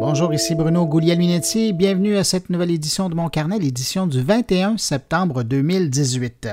Bonjour, ici Bruno Guglielminetti. Bienvenue à cette nouvelle édition de mon carnet, l'édition du 21 septembre 2018.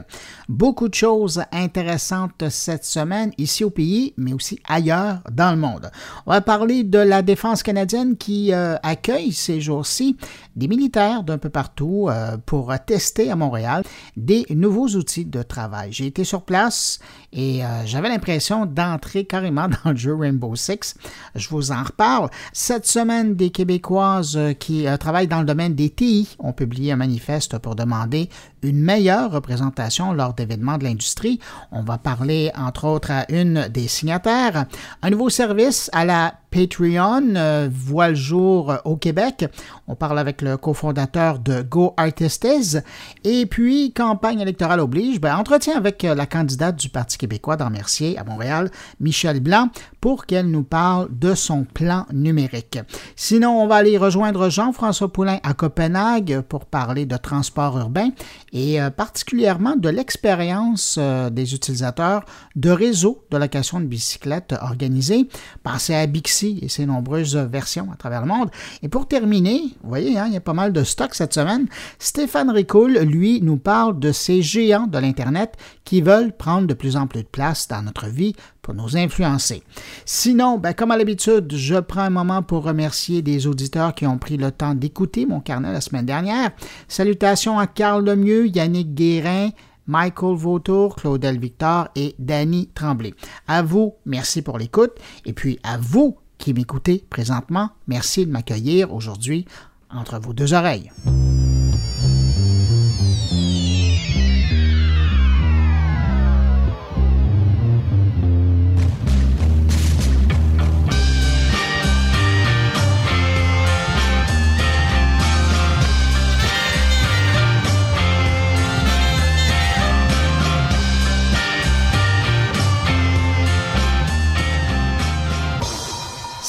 Beaucoup de choses intéressantes cette semaine, ici au pays, mais aussi ailleurs dans le monde. On va parler de la défense canadienne qui euh, accueille ces jours-ci des militaires d'un peu partout euh, pour tester à Montréal des nouveaux outils de travail. J'ai été sur place et euh, j'avais l'impression d'entrer carrément dans le jeu Rainbow Six. Je vous en reparle. Cette semaine, des Québécoises euh, qui euh, travaillent dans le domaine des TI ont publié un manifeste pour demander une meilleure représentation lors d'événements de l'industrie. On va parler entre autres à une des signataires. Un nouveau service à la Patreon euh, voit le jour au Québec. On parle avec le cofondateur de Go Artistes. Et puis, campagne électorale oblige, ben, entretien avec la candidate du Parti québécois dans Mercier à Montréal, Michel Blanc, pour qu'elle nous parle de son plan numérique. Sinon, on va aller rejoindre Jean-François Poulain à Copenhague pour parler de transport urbain et euh, particulièrement de l'expérience euh, des utilisateurs de réseaux de location de bicyclettes organisés. Pensez à Bixi et ses nombreuses versions à travers le monde. Et pour terminer, vous voyez, hein, il y a pas mal de stock cette semaine. Stéphane Ricoul, lui, nous parle de ces géants de l'Internet qui veulent prendre de plus en plus de place dans notre vie pour nous influencer. Sinon, ben, comme à l'habitude, je prends un moment pour remercier des auditeurs qui ont pris le temps d'écouter mon carnet la semaine dernière. Salutations à Carl Lemieux, Yannick Guérin, Michael Vautour, Claudel Victor et Danny Tremblay. À vous, merci pour l'écoute. Et puis à vous qui m'écoutez présentement, merci de m'accueillir aujourd'hui entre vos deux oreilles.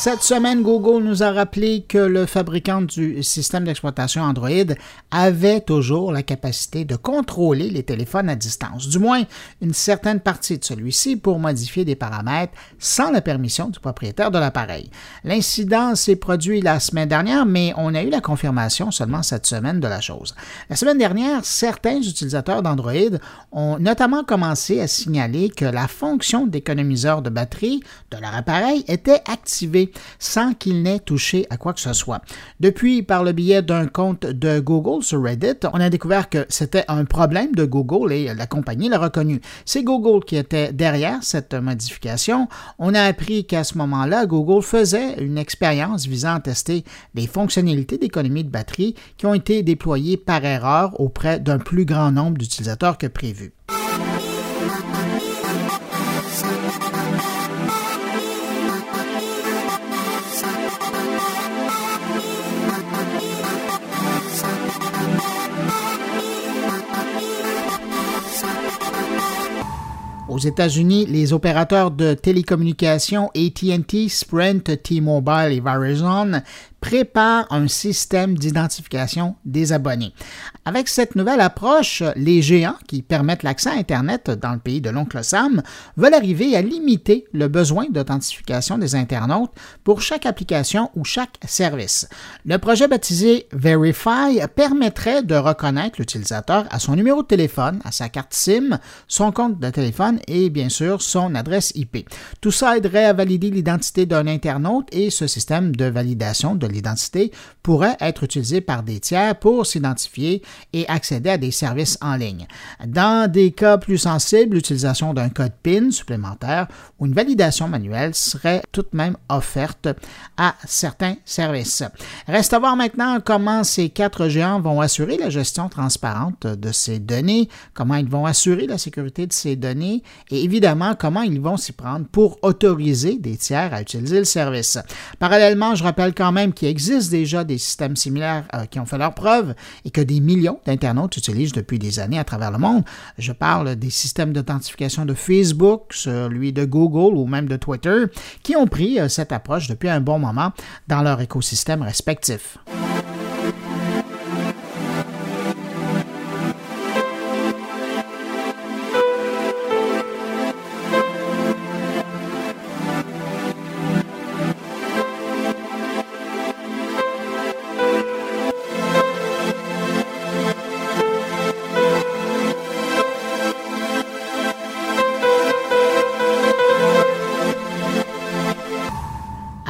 Cette semaine, Google nous a rappelé que le fabricant du système d'exploitation Android avait toujours la capacité de contrôler les téléphones à distance, du moins une certaine partie de celui-ci pour modifier des paramètres sans la permission du propriétaire de l'appareil. L'incident s'est produit la semaine dernière, mais on a eu la confirmation seulement cette semaine de la chose. La semaine dernière, certains utilisateurs d'Android ont notamment commencé à signaler que la fonction d'économiseur de batterie de leur appareil était activée sans qu'il n'ait touché à quoi que ce soit. Depuis, par le biais d'un compte de Google sur Reddit, on a découvert que c'était un problème de Google et la compagnie l'a reconnu. C'est Google qui était derrière cette modification. On a appris qu'à ce moment-là, Google faisait une expérience visant à tester les fonctionnalités d'économie de batterie qui ont été déployées par erreur auprès d'un plus grand nombre d'utilisateurs que prévu. Aux États-Unis, les opérateurs de télécommunications AT&T, Sprint, T-Mobile et Verizon prépare un système d'identification des abonnés. Avec cette nouvelle approche, les géants qui permettent l'accès à Internet dans le pays de l'oncle Sam veulent arriver à limiter le besoin d'authentification des internautes pour chaque application ou chaque service. Le projet baptisé Verify permettrait de reconnaître l'utilisateur à son numéro de téléphone, à sa carte SIM, son compte de téléphone et bien sûr son adresse IP. Tout ça aiderait à valider l'identité d'un internaute et ce système de validation de l'identité pourrait être utilisé par des tiers pour s'identifier et accéder à des services en ligne. Dans des cas plus sensibles, l'utilisation d'un code PIN supplémentaire ou une validation manuelle serait tout de même offerte à certains services. Reste à voir maintenant comment ces quatre géants vont assurer la gestion transparente de ces données, comment ils vont assurer la sécurité de ces données et évidemment comment ils vont s'y prendre pour autoriser des tiers à utiliser le service. Parallèlement, je rappelle quand même qu'il existe déjà des systèmes similaires euh, qui ont fait leur preuve et que des millions d'internautes utilisent depuis des années à travers le monde. Je parle des systèmes d'authentification de Facebook, celui de Google ou même de Twitter, qui ont pris euh, cette approche depuis un bon moment dans leur écosystème respectif.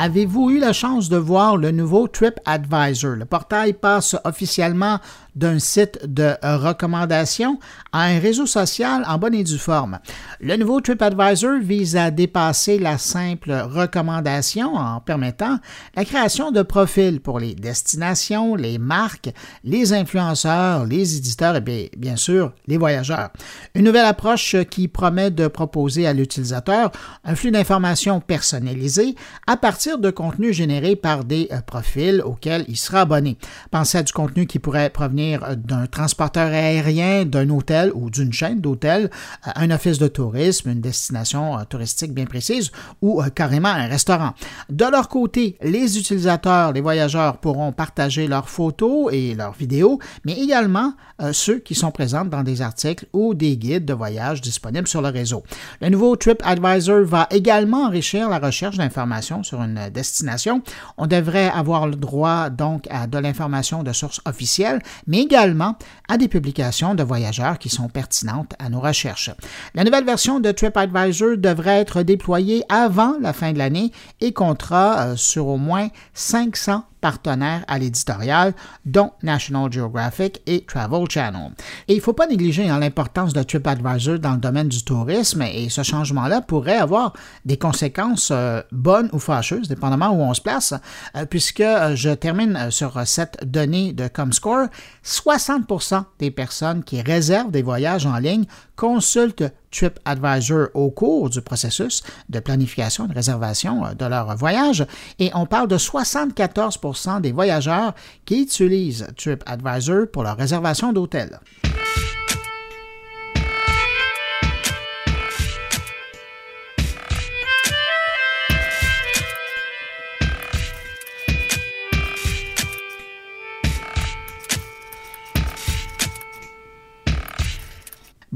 Avez-vous eu la chance de voir le nouveau TripAdvisor? Le portail passe officiellement d'un site de recommandation à un réseau social en bonne et due forme. Le nouveau TripAdvisor vise à dépasser la simple recommandation en permettant la création de profils pour les destinations, les marques, les influenceurs, les éditeurs et bien, sûr les voyageurs. Une nouvelle approche qui promet de proposer à l'utilisateur un flux d'informations personnalisé à partir de contenus générés par des euh, profils auxquels il sera abonné. Pensez à du contenu qui pourrait provenir d'un transporteur aérien, d'un hôtel ou d'une chaîne d'hôtels, euh, un office de tourisme, une destination euh, touristique bien précise ou euh, carrément un restaurant. De leur côté, les utilisateurs, les voyageurs pourront partager leurs photos et leurs vidéos, mais également ceux qui sont présents dans des articles ou des guides de voyage disponibles sur le réseau. Le nouveau TripAdvisor va également enrichir la recherche d'informations sur une destination. On devrait avoir le droit donc à de l'information de sources officielles, mais également à des publications de voyageurs qui sont pertinentes à nos recherches. La nouvelle version de TripAdvisor devrait être déployée avant la fin de l'année et comptera euh, sur au moins 500 partenaires à l'éditorial, dont National Geographic et Travel Channel. Et il ne faut pas négliger hein, l'importance de TripAdvisor dans le domaine du tourisme et ce changement-là pourrait avoir des conséquences euh, bonnes ou fâcheuses, dépendamment où on se place, euh, puisque euh, je termine sur cette donnée de Comscore, 60% des personnes qui réservent des voyages en ligne consultent TripAdvisor au cours du processus de planification et de réservation euh, de leur voyage et on parle de 74% des voyageurs qui utilisent TripAdvisor pour leur réservation d'hôtel.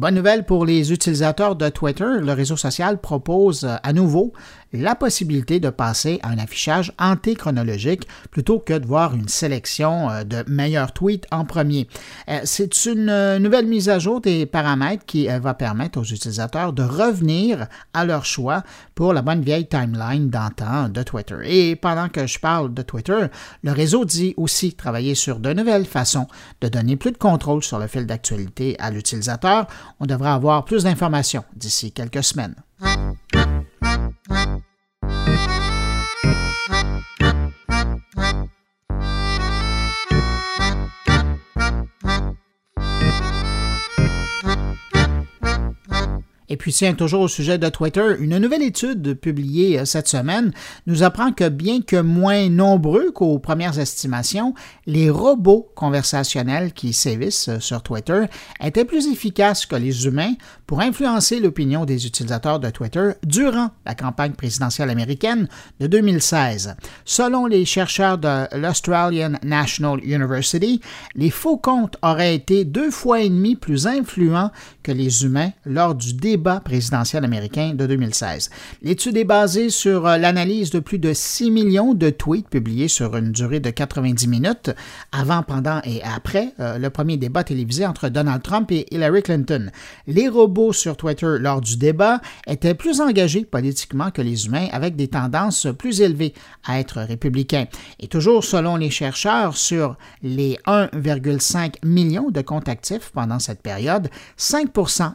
Bonne nouvelle pour les utilisateurs de Twitter, le réseau social propose euh, à nouveau la possibilité de passer à un affichage antéchronologique plutôt que de voir une sélection euh, de meilleurs tweets en premier. Euh, c'est une euh, nouvelle mise à jour des paramètres qui va permettre aux utilisateurs de revenir à leur choix pour la bonne vieille timeline d'antan de Twitter. Et pendant que je parle de Twitter, le réseau dit aussi travailler sur de nouvelles façons de donner plus de contrôle sur le fil d'actualité à l'utilisateur. On devrait avoir plus d'informations d'ici quelques semaines. What? Et puis tiens, toujours au sujet de Twitter, une nouvelle étude publiée euh, cette semaine nous apprend que bien que moins nombreux qu'aux premières estimations, les robots conversationnels qui sévissent euh, sur Twitter étaient plus efficaces que les humains pour influencer l'opinion des utilisateurs de Twitter durant la campagne présidentielle américaine de 2016. Selon les chercheurs de l'Australian National University, les faux comptes auraient été deux fois et demi plus influents que les humains lors du débat présidentiel américain de 2016. L'étude est basée sur euh, l'analyse de plus de 6 millions de tweets publiés sur une durée de 90 minutes avant, pendant et après euh, le premier débat télévisé entre Donald Trump et Hillary Clinton. Les robots sur Twitter lors du débat étaient plus engagés politiquement que les humains avec des tendances plus élevées à être républicains. Et toujours selon les chercheurs, sur les 1,5 millions de comptes actifs pendant cette période, 5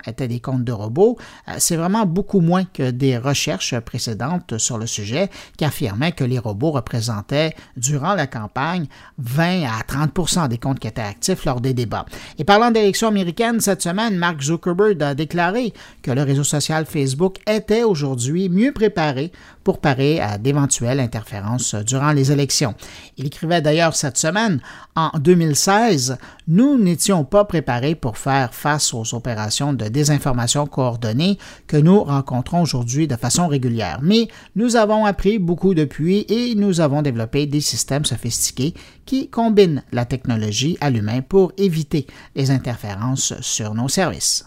étaient des comptes de robots euh, c'est vraiment beaucoup moins que des recherches précédentes sur le sujet qui affirmaient que les robots représentaient, durant la campagne, 20 à 30% des comptes qui étaient actifs lors des débats. Et parlant d'élections américaines, cette semaine, Mark Zuckerberg a déclaré que le réseau social Facebook était aujourd'hui mieux préparé pour parer à d'éventuelles interférences durant les élections. Il écrivait d'ailleurs cette semaine, en 2016, nous n'étions pas préparés pour faire face aux opérations de désinformation coordonnées que nous rencontrons aujourd'hui de façon régulière. Mais nous avons appris beaucoup depuis et nous avons développé des systèmes sophistiqués qui combinent la technologie à l'humain pour éviter les interférences sur nos services.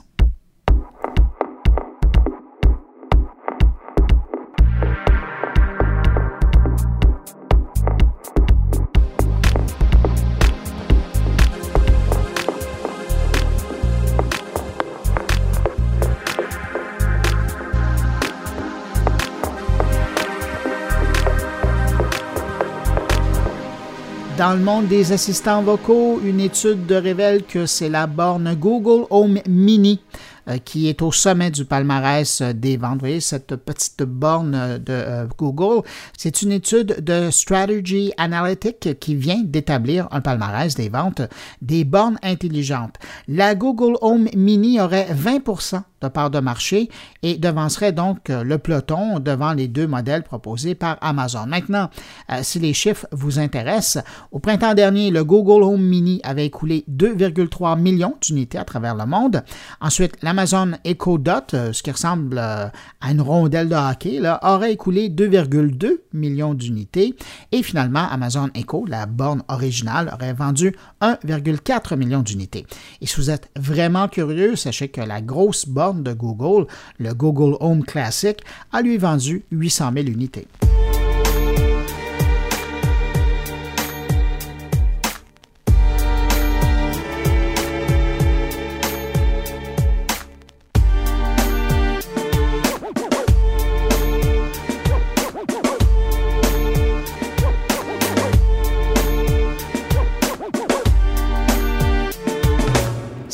Dans le monde des assistants vocaux, une étude révèle que c'est la borne Google Home Mini euh, qui est au sommet du palmarès euh, des ventes. Vous voyez cette petite borne euh, de Google? C'est une étude de Strategy Analytics qui vient d'établir un palmarès des ventes des bornes intelligentes. La Google Home Mini aurait 20 de part de marché et devancerait donc le peloton devant les deux modèles proposés par Amazon. Maintenant, si les chiffres vous intéressent, au printemps dernier, le Google Home Mini avait écoulé 2,3 millions d'unités à travers le monde. Ensuite, la Amazon Echo Dot, euh, ce qui ressemble euh, à une rondelle de hockey, aurait écoulé 2,2 millions d'unités. Et finalement, Amazon Echo, la borne originale, aurait vendu 1,4 million d'unités. Et si vous êtes vraiment curieux, sachez que la grosse borne de Google, le Google Home Classic, a lui vendu 800 000 unités.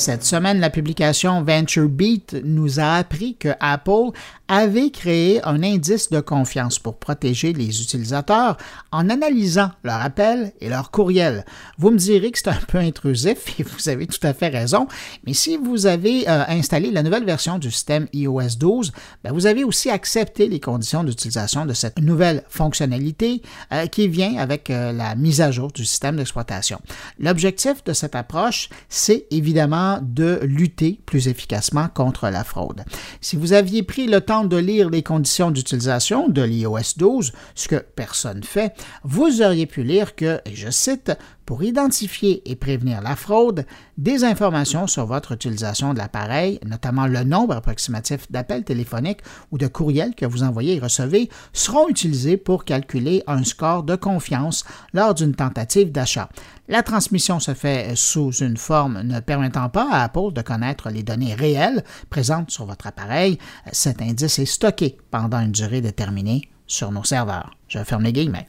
Cette semaine, la publication VentureBeat nous a appris que Apple avait créé un indice de confiance pour protéger les utilisateurs en analysant leur appel et leur courriel. Vous me direz que c'est un peu intrusif et vous avez tout à fait raison, mais si vous avez euh, installé la nouvelle version du système iOS 12, ben, vous avez aussi accepté les conditions d'utilisation de cette nouvelle fonctionnalité euh, qui vient avec euh, la mise à jour du système d'exploitation. L'objectif de cette approche, c'est évidemment de lutter plus efficacement contre la fraude. Si vous aviez pris le temps de lire les conditions d'utilisation de l'iOS 12, ce que personne fait, vous auriez pu lire que, et je cite, pour identifier et prévenir la fraude, des informations sur votre utilisation de l'appareil, notamment le nombre approximatif d'appels téléphoniques ou de courriels que vous envoyez et recevez, seront utilisés pour calculer un score de confiance lors d'une tentative d'achat. La transmission se fait sous une forme ne permettant pas à Apple de connaître les données réelles présentes sur votre appareil. Cet indice est stocké pendant une durée déterminée sur nos serveurs. Je ferme les guillemets.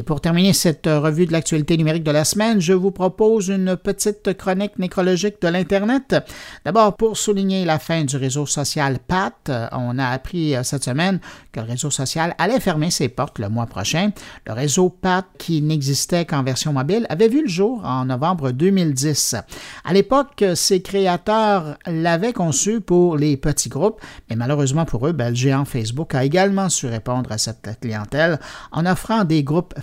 Et pour terminer cette euh, revue de l'actualité numérique de la semaine, je vous propose une petite chronique nécrologique de l'Internet. D'abord, pour souligner la fin du réseau social PAT, euh, on a appris euh, cette semaine que le réseau social allait fermer ses portes le mois prochain. Le réseau PAT, qui n'existait qu'en version mobile, avait vu le jour en novembre 2010. À l'époque, ses créateurs l'avaient conçu pour les petits groupes, mais malheureusement pour eux, ben, le géant Facebook a également su répondre à cette clientèle en offrant des groupes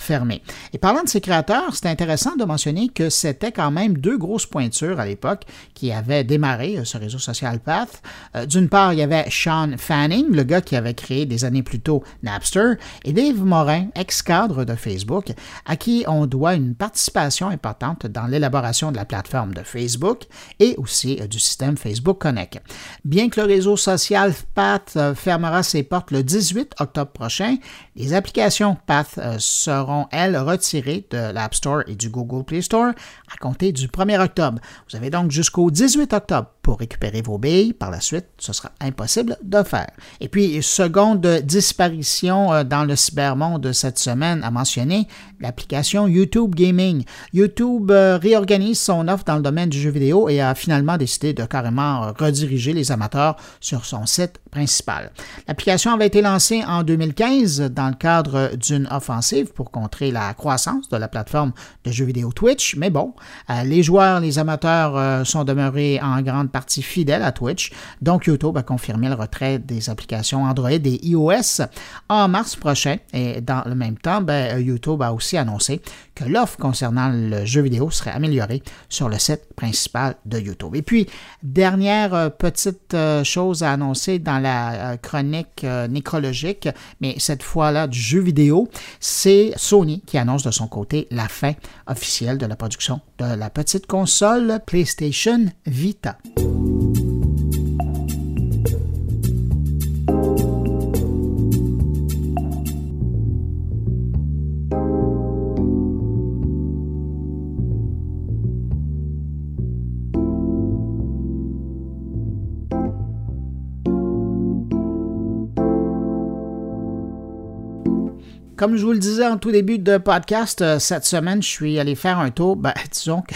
et parlant de ces créateurs, c'est intéressant de mentionner que c'était quand même deux grosses pointures à l'époque qui avaient démarré euh, ce réseau social Path. Euh, d'une part, il y avait Sean Fanning, le gars qui avait créé des années plus tôt Napster, et Dave Morin, ex-cadre de Facebook, à qui on doit une participation importante dans l'élaboration de la plateforme de Facebook et aussi euh, du système Facebook Connect. Bien que le réseau social Path fermera ses portes le 18 octobre prochain, les applications Path seront elles, retirées de l'App Store et du Google Play Store à compter du 1er octobre. Vous avez donc jusqu'au 18 octobre pour récupérer vos billes. Par la suite, ce sera impossible de faire. Et puis, seconde disparition euh, dans le cybermonde cette semaine à mentionner, l'application YouTube Gaming. YouTube euh, réorganise son offre dans le domaine du jeu vidéo et a finalement décidé de carrément rediriger les amateurs sur son site principal. L'application avait été lancée en 2015 dans le cadre d'une offensive pour contrer la croissance de la plateforme de jeux vidéo Twitch, mais bon, euh, les joueurs, les amateurs euh, sont demeurés en grande partie fidèles à Twitch, donc YouTube a confirmé le retrait des applications Android et iOS en mars prochain, et dans le même temps, ben, YouTube a aussi annoncé que l'offre concernant le jeu vidéo serait améliorée sur le site principal de YouTube. Et puis, dernière euh, petite chose à annoncer dans la chronique nécrologique, mais cette fois-là du jeu vidéo, c'est Sony qui annonce de son côté la fin officielle de la production de la petite console PlayStation Vita. Comme je vous le disais en tout début de podcast, euh, cette semaine, je suis allé faire un tour. Ben, disons que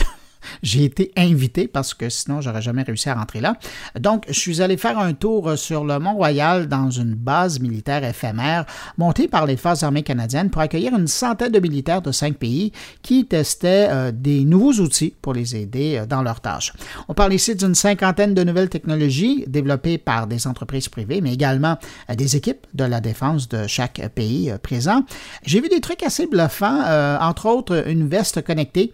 j'ai été invité parce que sinon, j'aurais jamais réussi à rentrer là. Donc, je suis allé faire un tour sur le Mont-Royal dans une base militaire éphémère montée par les Forces armées canadiennes pour accueillir une centaine de militaires de cinq pays qui testaient euh, des nouveaux outils pour les aider euh, dans leurs tâches. On parle ici d'une cinquantaine de nouvelles technologies développées par des entreprises privées, mais également euh, des équipes de la défense de chaque pays présent. J'ai vu des trucs assez bluffants, entre autres une veste connectée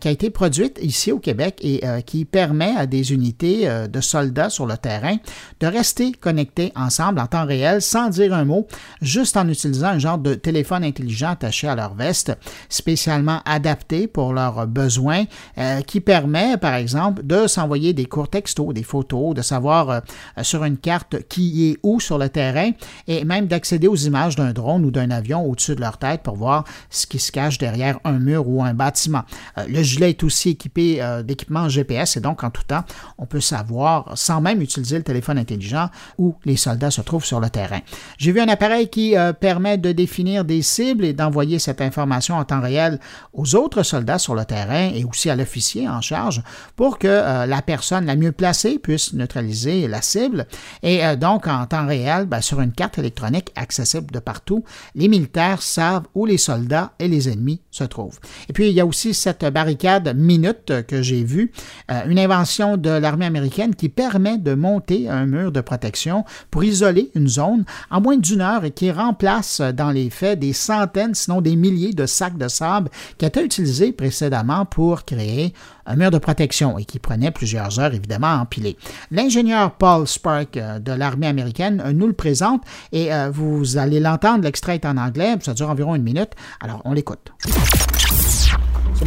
qui a été produite ici au Québec et euh, qui permet à des unités euh, de soldats sur le terrain de rester connectés ensemble en temps réel sans dire un mot, juste en utilisant un genre de téléphone intelligent attaché à leur veste, spécialement adapté pour leurs besoins, euh, qui permet, par exemple, de s'envoyer des courts textos, des photos, de savoir sur une carte qui est où sur le terrain et même d'accéder aux images d'un drone ou d'un avion au-dessus de leur tête pour voir ce qui se cache derrière un mur ou un bâtiment. le gilet est aussi équipé euh, d'équipements GPS et donc en tout temps, on peut savoir, sans même utiliser le téléphone intelligent, où les soldats se trouvent sur le terrain. J'ai vu un appareil qui euh, permet de définir des cibles et d'envoyer cette information en temps réel aux autres soldats sur le terrain et aussi à l'officier en charge pour que euh, la personne la mieux placée puisse neutraliser la cible. Et donc, en temps réel, ben, sur une carte électronique accessible de partout, les militaires savent où les soldats et les ennemis se trouvent. Et puis, il y a aussi cette barricade minute que j'ai vu, euh, une invention de l'armée américaine qui permet de monter un mur de protection pour isoler une zone en moins d'une heure et qui remplace euh, dans les faits des centaines, sinon des milliers de sacs de sable qui étaient utilisés précédemment pour créer un mur de protection et qui prenait plusieurs heures évidemment à empiler. L'ingénieur Paul Spark euh, de l'armée américaine nous le présente et vous allez l'entendre, l'extrait est en anglais, ça dure environ une minute, alors on l'écoute.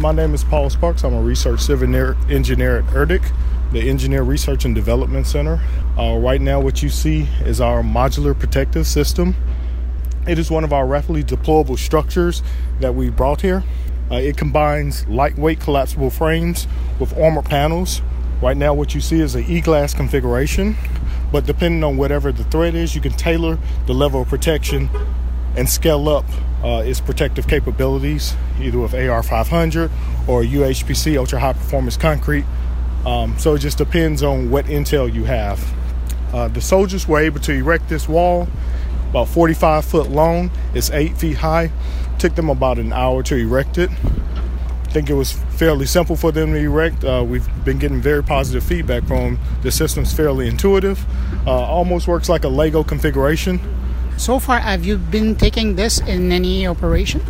My name is Paul Sparks. I'm a research civil engineer at ERDIC, the Engineer Research and Development Center. Uh, right now, what you see is our modular protective system. It is one of our rapidly deployable structures that we brought here. Uh, it combines lightweight collapsible frames with armor panels. Right now, what you see is an E-glass configuration, but depending on whatever the threat is, you can tailor the level of protection and scale up uh, its protective capabilities, either with AR500 or UHPC, ultra high performance concrete. Um, so it just depends on what intel you have. Uh, the soldiers were able to erect this wall, about 45 foot long. It's eight feet high. Took them about an hour to erect it. I think it was fairly simple for them to erect. Uh, we've been getting very positive feedback from them. the system's fairly intuitive. Uh, almost works like a Lego configuration. So far, have you been taking this in any operation?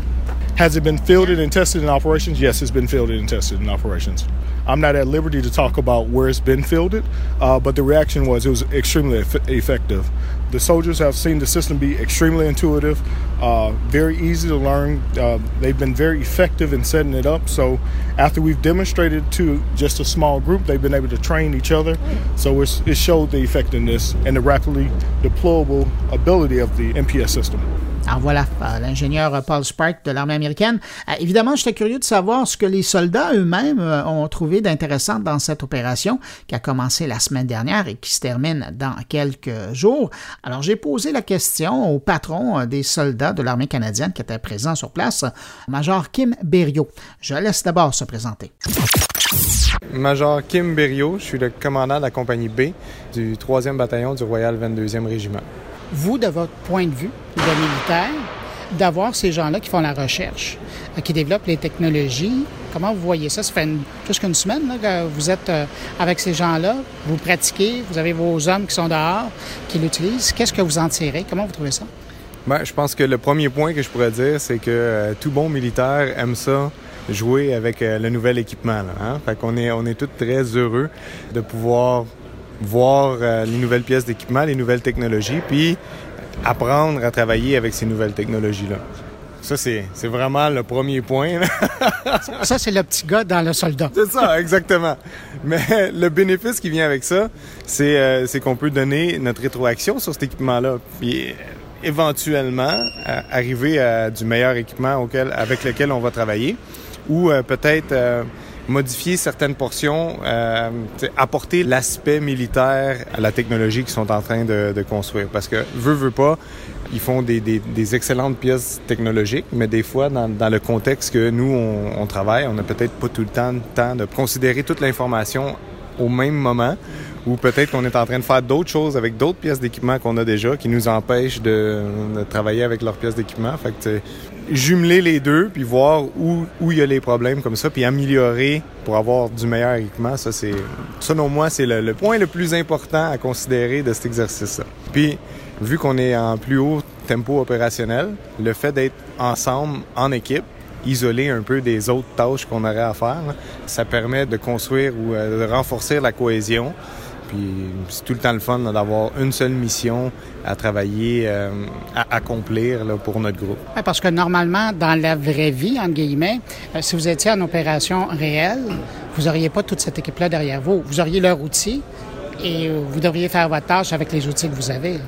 Has it been fielded and tested in operations? Yes, it's been fielded and tested in operations. I'm not at liberty to talk about where it's been fielded, uh, but the reaction was it was extremely eff- effective. The soldiers have seen the system be extremely intuitive, uh, very easy to learn. Uh, they've been very effective in setting it up. So, after we've demonstrated to just a small group, they've been able to train each other. So, it showed the effectiveness and the rapidly deployable ability of the MPS system. Alors voilà, euh, l'ingénieur Paul Spark de l'armée américaine. Euh, évidemment, j'étais curieux de savoir ce que les soldats eux-mêmes euh, ont trouvé d'intéressant dans cette opération qui a commencé la semaine dernière et qui se termine dans quelques jours. Alors j'ai posé la question au patron des soldats de l'armée canadienne qui était présent sur place, Major Kim Berriot. Je laisse d'abord se présenter. Major Kim Berriot, je suis le commandant de la compagnie B du 3e bataillon du Royal 22e Régiment vous, de votre point de vue de militaire, d'avoir ces gens-là qui font la recherche, euh, qui développent les technologies. Comment vous voyez ça? Ça fait plus qu'une semaine que vous êtes euh, avec ces gens-là, vous pratiquez, vous avez vos hommes qui sont dehors, qui l'utilisent. Qu'est-ce que vous en tirez? Comment vous trouvez ça? Bien, je pense que le premier point que je pourrais dire, c'est que euh, tout bon militaire aime ça jouer avec le nouvel équipement. Là, hein? Fait qu'on est, on est tous très heureux de pouvoir voir euh, les nouvelles pièces d'équipement, les nouvelles technologies, puis apprendre à travailler avec ces nouvelles technologies-là. Ça, c'est, vraiment le premier point. ça, c'est le petit gars dans le soldat. C'est ça, exactement. Mais le bénéfice qui vient avec ça, c'est, euh, qu'on peut donner notre rétroaction sur cet équipement-là. Puis éventuellement, arriver à du meilleur équipement auquel, avec lequel on va travailler. Ou euh, peut-être modifier certaines portions, euh, apporter l'aspect militaire à la technologie qu'ils sont en train de, de, construire. Parce que, veut, veut pas, ils font des, des, des, excellentes pièces technologiques, mais des fois, dans, dans le contexte que nous, on, on travaille, on n'a peut-être pas tout le temps, temps de considérer toute l'information au même moment ou peut-être qu'on est en train de faire d'autres choses avec d'autres pièces d'équipement qu'on a déjà qui nous empêchent de, de travailler avec leurs pièces d'équipement. Fait que jumeler les deux puis voir où, où il y a les problèmes comme ça puis améliorer pour avoir du meilleur équipement, ça c'est selon moi c'est le, le, point le plus important à considérer de cet exercice-là. Puis vu qu'on est en plus haut tempo opérationnel, le fait d'être ensemble en équipe isolé un peu des autres tâches qu'on aurait à faire. Ça permet de construire ou de renforcer la cohésion. C'est tout le temps le fun d'avoir une seule mission à travailler, euh, à accomplir pour notre groupe. Parce que normalement, dans la vraie vie, entre guillemets, euh, si vous étiez en opération réelle, vous n'auriez pas toute cette équipe-là derrière vous. Vous auriez leur outil et vous devriez faire votre tâche avec les outils que vous avez.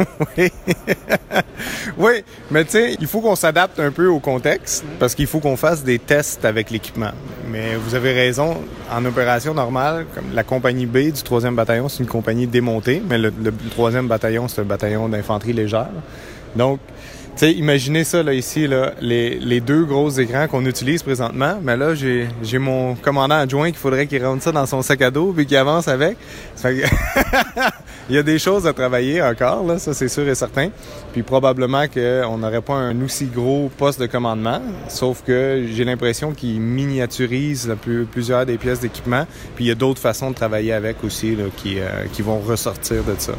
oui. mais tu sais, il faut qu'on s'adapte un peu au contexte parce qu'il faut qu'on fasse des tests avec l'équipement. Mais vous avez raison, en opération normale, comme la compagnie B du 3e bataillon, c'est une compagnie démontée, mais le, le 3e bataillon, c'est un bataillon d'infanterie légère. Donc, tu sais, imaginez ça, là, ici, là, les, les deux gros écrans qu'on utilise présentement. Mais là, j'ai, j'ai mon commandant adjoint qu'il faudrait qu'il rentre ça dans son sac à dos puis qu'il avance avec. Ça fait que Il y a des choses à travailler encore, ça c'est sûr et certain. Puis probablement qu'on n'aurait pas un aussi gros poste de commandement, sauf que j'ai l'impression qu'il miniaturise là, plus, plusieurs des pièces d'équipement. Puis il y a d'autres façons de travailler avec aussi euh, qui vont ressortir de ça.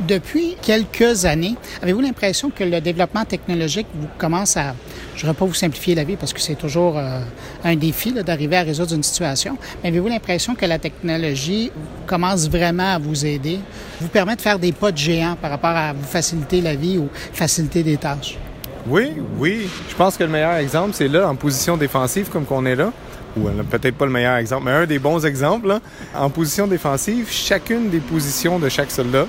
Depuis quelques années, avez-vous l'impression que le développement technologique vous commence à, je ne vais pas vous simplifier la vie parce que c'est toujours euh, un défi d'arriver à résoudre une situation, mais avez-vous l'impression que la technologie commence vraiment à vous aider, vous permet de faire des pas de géant par rapport à vous faciliter la vie ou faciliter des tâches? Oui, oui. Je pense que le meilleur exemple, c'est là, en position défensive comme qu'on est là ou peut-être pas le meilleur exemple, mais un des bons exemples, là, en position défensive, chacune des positions de chaque soldat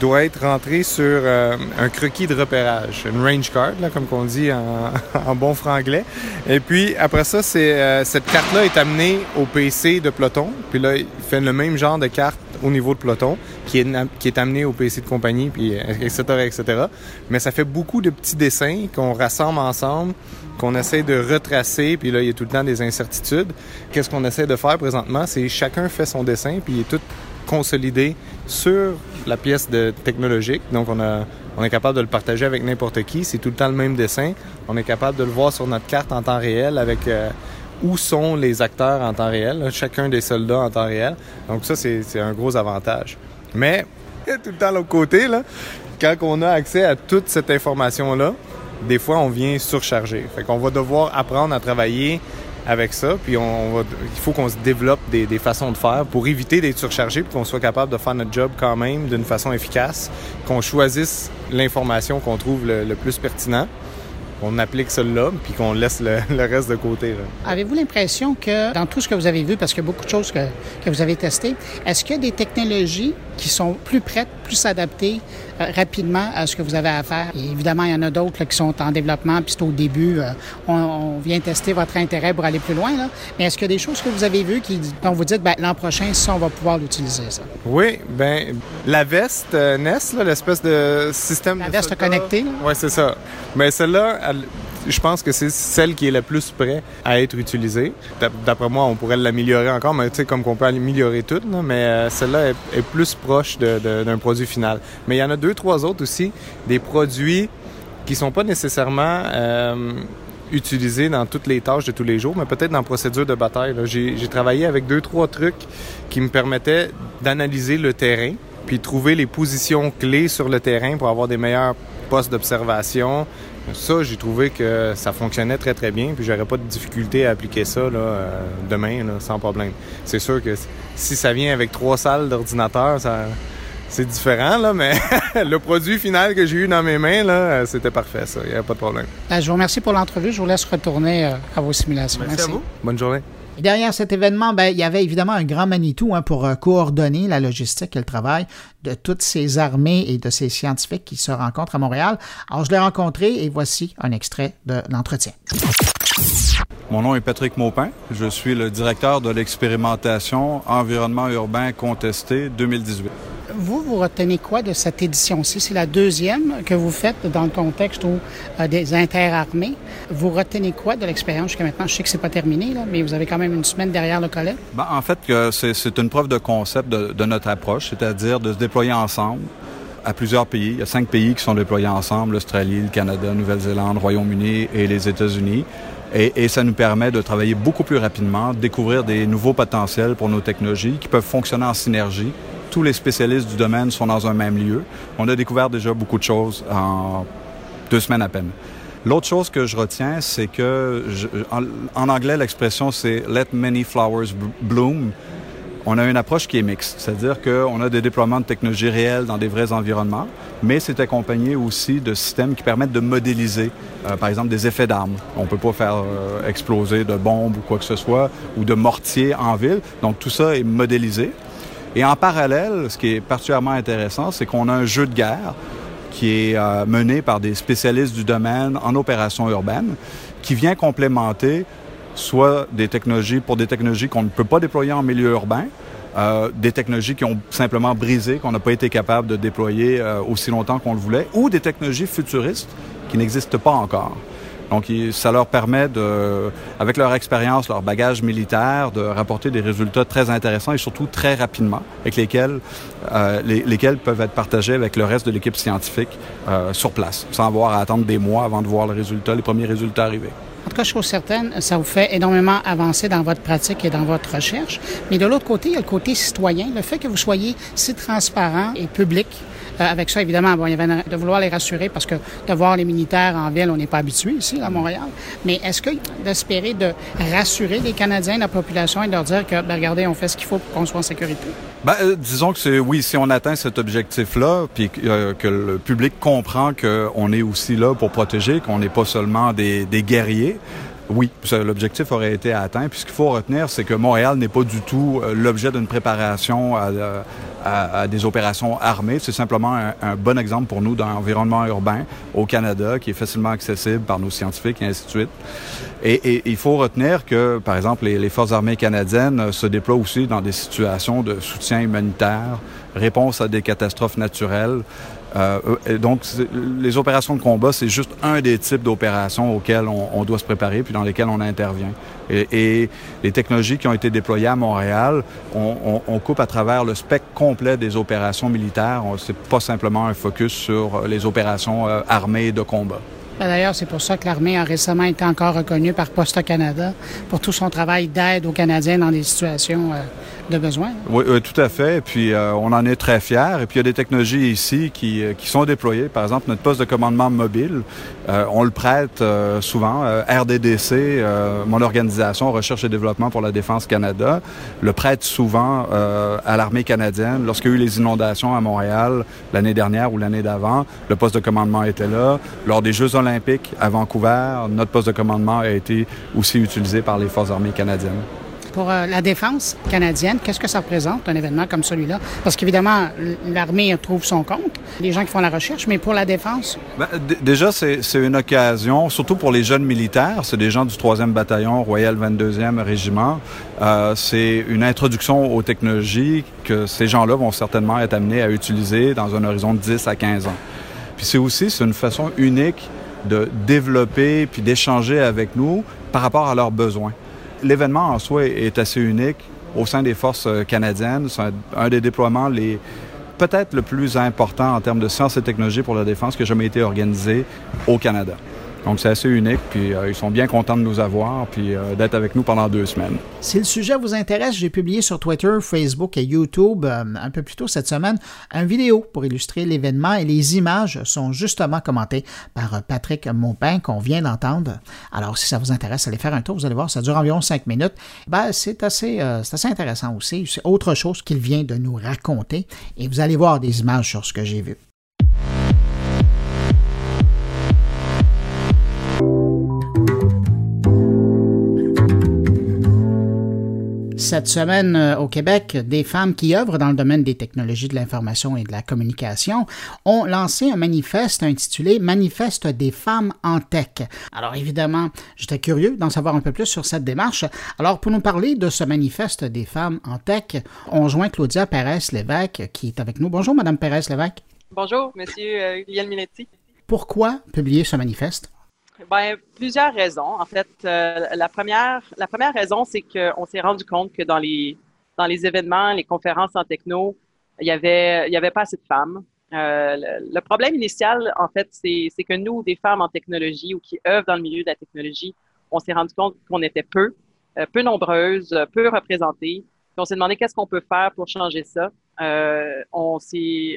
doit être rentré sur euh, un croquis de repérage, une range card, là, comme qu'on dit en, en, bon franglais. Et puis après ça, euh, cette carte-là est amenée au PC de peloton. Puis là, il fait le même genre de carte au niveau de peloton qui est, qui est amené au PC de compagnie, puis etc., etc. Mais ça fait beaucoup de petits dessins qu'on rassemble ensemble, qu'on essaie de retracer, puis là, il y a tout le temps des incertitudes. Qu'est-ce qu'on essaie de faire présentement? C'est chacun fait son dessin, puis il est tout consolidé sur la pièce de technologique. Donc, on, est capable de le partager avec n'importe qui. C'est tout le temps le même dessin. On est capable de le voir sur notre carte en temps réel avec euh, où sont les acteurs en temps réel, chacun des soldats en temps réel. Donc, ça, c'est un gros avantage. Mais, tout le temps l'autre côté, là, quand on a accès à toute cette information-là, des fois, on vient surcharger. Fait qu'on va devoir apprendre à travailler avec ça. Puis on il faut qu'on se développe des, des, façons de faire pour éviter d'être surchargé, puis qu'on soit capable de faire notre job quand même d'une façon efficace, qu'on choisisse l'information qu'on trouve le, le, plus pertinent, qu'on applique celle-là, puis qu'on laisse le, le, reste de côté. Avez-vous l'impression que dans tout ce que vous avez vu, parce qu'il y a beaucoup de choses que, que vous avez testées, est-ce qu'il y a des technologies qui sont plus prêtes, plus adaptées euh, rapidement à ce que vous avez à faire. Et évidemment, il y en a d'autres qui sont en développement, puis c'est au début, euh, on, on, vient tester votre intérêt pour aller plus loin. Là. Mais est-ce qu'il y a des choses que vous avez vues qui, dont vous dites, ben, l'an prochain, ça, on va pouvoir l'utiliser, ça? Oui, ben la veste euh, NES, l'espèce de système... La veste connectée? Oui, c'est ça. Mais celle-là, je pense que c'est celle qui est la plus prête à être utilisée. D'après moi, on pourrait l'améliorer encore, mais tu sais, comme qu'on peut améliorer tout, mais euh, celle-là est, est, plus proche d'un produit final. Mais il y en a deux, trois autres aussi, des produits qui sont pas nécessairement euh, utilisés dans toutes les tâches de tous les jours, mais peut-être dans la procédure de bataille. J'ai travaillé avec deux, trois trucs qui me permettaient d'analyser le terrain, puis trouver les positions clés sur le terrain pour avoir des meilleurs postes d'observation, ça, j'ai trouvé que ça fonctionnait très très bien, puis j'aurais pas de difficulté à appliquer ça là, euh, demain là, sans problème. C'est sûr que si ça vient avec trois salles d'ordinateur, ça c'est différent là, mais le produit final que j'ai eu dans mes mains là, c'était parfait ça, il n'y a pas de problème. Je vous remercie pour l'entrevue, je vous laisse retourner euh, à vos simulations. Merci, Merci. à vous. Bonne journée. Derrière cet événement, ben, il y avait évidemment un grand Manitou hein, pour euh, coordonner la logistique et le travail de toutes ces armées et de ces scientifiques qui se rencontrent à Montréal. Alors, je l'ai rencontré et voici un extrait de l'entretien. Mon nom est Patrick Maupin. Je suis le directeur de l'expérimentation Environnement urbain contesté 2018. Vous, vous retenez quoi de cette édition-ci? C'est la deuxième que vous faites dans le contexte où, euh, des interarmées. Vous retenez quoi de l'expérience? Jusqu'à maintenant? Je sais que c'est pas terminé, là, mais vous avez quand même une semaine derrière le collet. Ben, en fait, c'est une preuve de concept de, de notre approche, c'est-à-dire de se déployer ensemble à plusieurs pays. Il y a cinq pays qui sont déployés ensemble, l'Australie, le Canada, Nouvelle-Zélande, Royaume-Uni et les États-Unis. Et, ça nous permet de travailler beaucoup plus rapidement, de découvrir des nouveaux potentiels pour nos technologies qui peuvent fonctionner en synergie. Tous les spécialistes du domaine sont dans un même lieu. On a découvert déjà beaucoup de choses en deux semaines à peine. L'autre chose que je retiens, c'est que, en, anglais, l'expression c'est Let many flowers bloom on a une approche qui est mixte, c'est-à-dire qu'on a des déploiements de technologies réelles dans des vrais environnements, mais c'est accompagné aussi de systèmes qui permettent de modéliser, euh, par exemple, des effets d'armes. On ne peut pas faire euh, exploser de bombes ou quoi que ce soit, ou de mortiers en ville. Donc tout ça est modélisé. Et en parallèle, ce qui est particulièrement intéressant, c'est qu'on a un jeu de guerre qui est euh, mené par des spécialistes du domaine en opération urbaine, qui vient complémenter soit des technologies pour des technologies qu'on ne peut pas déployer en milieu urbain, euh, des technologies qui ont simplement brisé, qu'on n'a pas été capable de déployer euh, aussi longtemps qu'on le voulait, ou des technologies futuristes qui n'existent pas encore. Donc, ça leur permet, de, avec leur expérience, leur bagage militaire, de rapporter des résultats très intéressants et surtout très rapidement, avec lesquels, euh, peuvent être partagés avec le reste de l'équipe scientifique sur place, sans avoir à attendre des mois avant de voir le résultat, les premiers résultats arriver. En tout cas, chose certaine, ça vous fait énormément avancer dans votre pratique et dans votre recherche. Mais de l'autre côté, il y a le côté citoyen, le fait que vous soyez si transparent et public. Euh, avec ça, évidemment, bon, il y avait de vouloir les rassurer parce que de voir les militaires en ville, on n'est pas habitué ici, à Montréal. Mais est-ce que d'espérer de rassurer les Canadiens, la population, et de leur dire que, ben, regardez, on fait ce qu'il faut pour qu'on soit en sécurité? Ben, euh, disons que c'est oui, si on atteint cet objectif-là, puis euh, que le public comprend qu'on est aussi là pour protéger, qu'on n'est pas seulement des, des guerriers, oui, l'objectif aurait été atteint. Puis ce qu'il faut retenir, c'est que Montréal n'est pas du tout euh, l'objet d'une préparation à, des opérations armées. C'est simplement un, bon exemple pour nous d'un environnement urbain au Canada qui est facilement accessible par nos scientifiques et ainsi de suite. Et, il faut retenir que, par exemple, les, les forces armées canadiennes se déploient aussi dans des situations de soutien humanitaire, réponse à des catastrophes naturelles. Euh, donc, les opérations de combat, c'est juste un des types d'opérations auxquelles on, doit se préparer puis dans lesquelles on intervient. Et, les technologies qui ont été déployées à Montréal, on, coupe à travers le spectre complet des opérations militaires. C'est pas simplement un focus sur les opérations euh, armées de combat. D'ailleurs, c'est pour ça que l'armée a récemment été encore reconnue par Poste Canada pour tout son travail d'aide aux Canadiens dans des situations euh, de besoin. Oui, tout à fait. Puis, euh, on en est très fiers. Et puis, il y a des technologies ici qui, qui sont déployées. Par exemple, notre poste de commandement mobile, euh, on le prête euh, souvent. RDDC, mon organisation, Recherche et Développement pour la Défense Canada, le prête souvent à l'armée canadienne. Lorsqu'il y a eu les inondations à Montréal l'année dernière ou l'année d'avant, le poste de commandement était là. Lors des Jeux olympiques à Vancouver, notre poste de commandement a été aussi utilisé par les Forces armées canadiennes pour euh, la défense canadienne, qu'est-ce que ça représente, un événement comme celui-là? Parce qu'évidemment, l'armée trouve son compte, les gens qui font la recherche, mais pour la défense? Ben, déjà, c'est une occasion, surtout pour les jeunes militaires, c'est des gens du 3e bataillon, Royal 22e Régiment. Euh, c'est une introduction aux technologies que ces gens-là vont certainement être amenés à utiliser dans un horizon de 10 à 15 ans. Puis c'est aussi une façon unique de développer puis d'échanger avec nous par rapport à leurs besoins l'événement en soi est assez unique au sein des forces canadiennes. C'est un, des déploiements peut-être le plus important en termes de sciences et technologies pour la défense qui a jamais été organisé au Canada. Donc c'est assez unique, puis euh, ils sont bien contents de nous avoir, puis euh, d'être avec nous pendant deux semaines. Si le sujet vous intéresse, j'ai publié sur Twitter, Facebook et YouTube euh, un peu plus tôt cette semaine une vidéo pour illustrer l'événement et les images sont justement commentées par Patrick Maupin qu'on vient d'entendre. Alors si ça vous intéresse, allez faire un tour, vous allez voir, ça dure environ cinq minutes. Ben, c'est assez, c'est assez intéressant aussi. C'est autre chose qu'il vient de nous raconter et vous allez voir des images sur ce que j'ai vu. Cette semaine euh, au Québec, des femmes qui œuvrent dans le domaine des technologies de l'information et de la communication ont lancé un manifeste intitulé Manifeste des femmes en tech. Alors évidemment, j'étais curieux d'en savoir un peu plus sur cette démarche. Alors pour nous parler de ce manifeste des femmes en tech, on joint Claudia Pérez-Lévesque qui est avec nous. Bonjour Madame Pérez-Lévesque. Bonjour Monsieur euh, Minetti. Pourquoi publier ce manifeste? Ben, plusieurs raisons. En fait, euh, la, première, la première raison, c'est qu'on s'est rendu compte que dans les, dans les événements, les conférences en techno, il y avait, il y avait pas assez de femmes. Euh, le, problème initial, en fait, c'est que nous, des femmes en technologie ou qui œuvrent dans le milieu de la technologie, on s'est rendu compte qu'on était peu, euh, peu nombreuses, peu représentées. on s'est demandé qu'est-ce qu'on peut faire pour changer ça. on,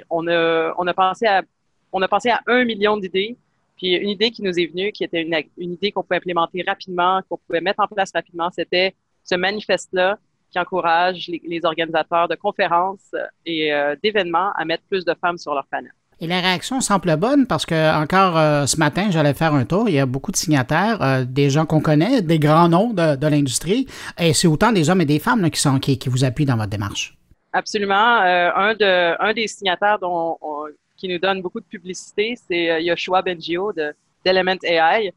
on, a, on, a pensé à, on a pensé à un million d'idées puis une idée qui nous est venue, qui était une, idée qu'on pouvait implémenter rapidement, qu'on pouvait mettre en place rapidement, c'était ce manifeste-là qui encourage les, organisateurs de conférences et euh, d'événements à mettre plus de femmes sur leur panel. Et la réaction semble bonne parce que encore euh, ce matin, j'allais faire un tour. Il y a beaucoup de signataires, euh, des gens qu'on connaît, des grands noms de, l'industrie. Et c'est autant des hommes et des femmes qui, sont, qui, vous appuient dans votre démarche. Absolument. un, de, un des signataires dont on, qui nous donne beaucoup de publicité, c'est euh, Yoshua Bengio de d'Element AI.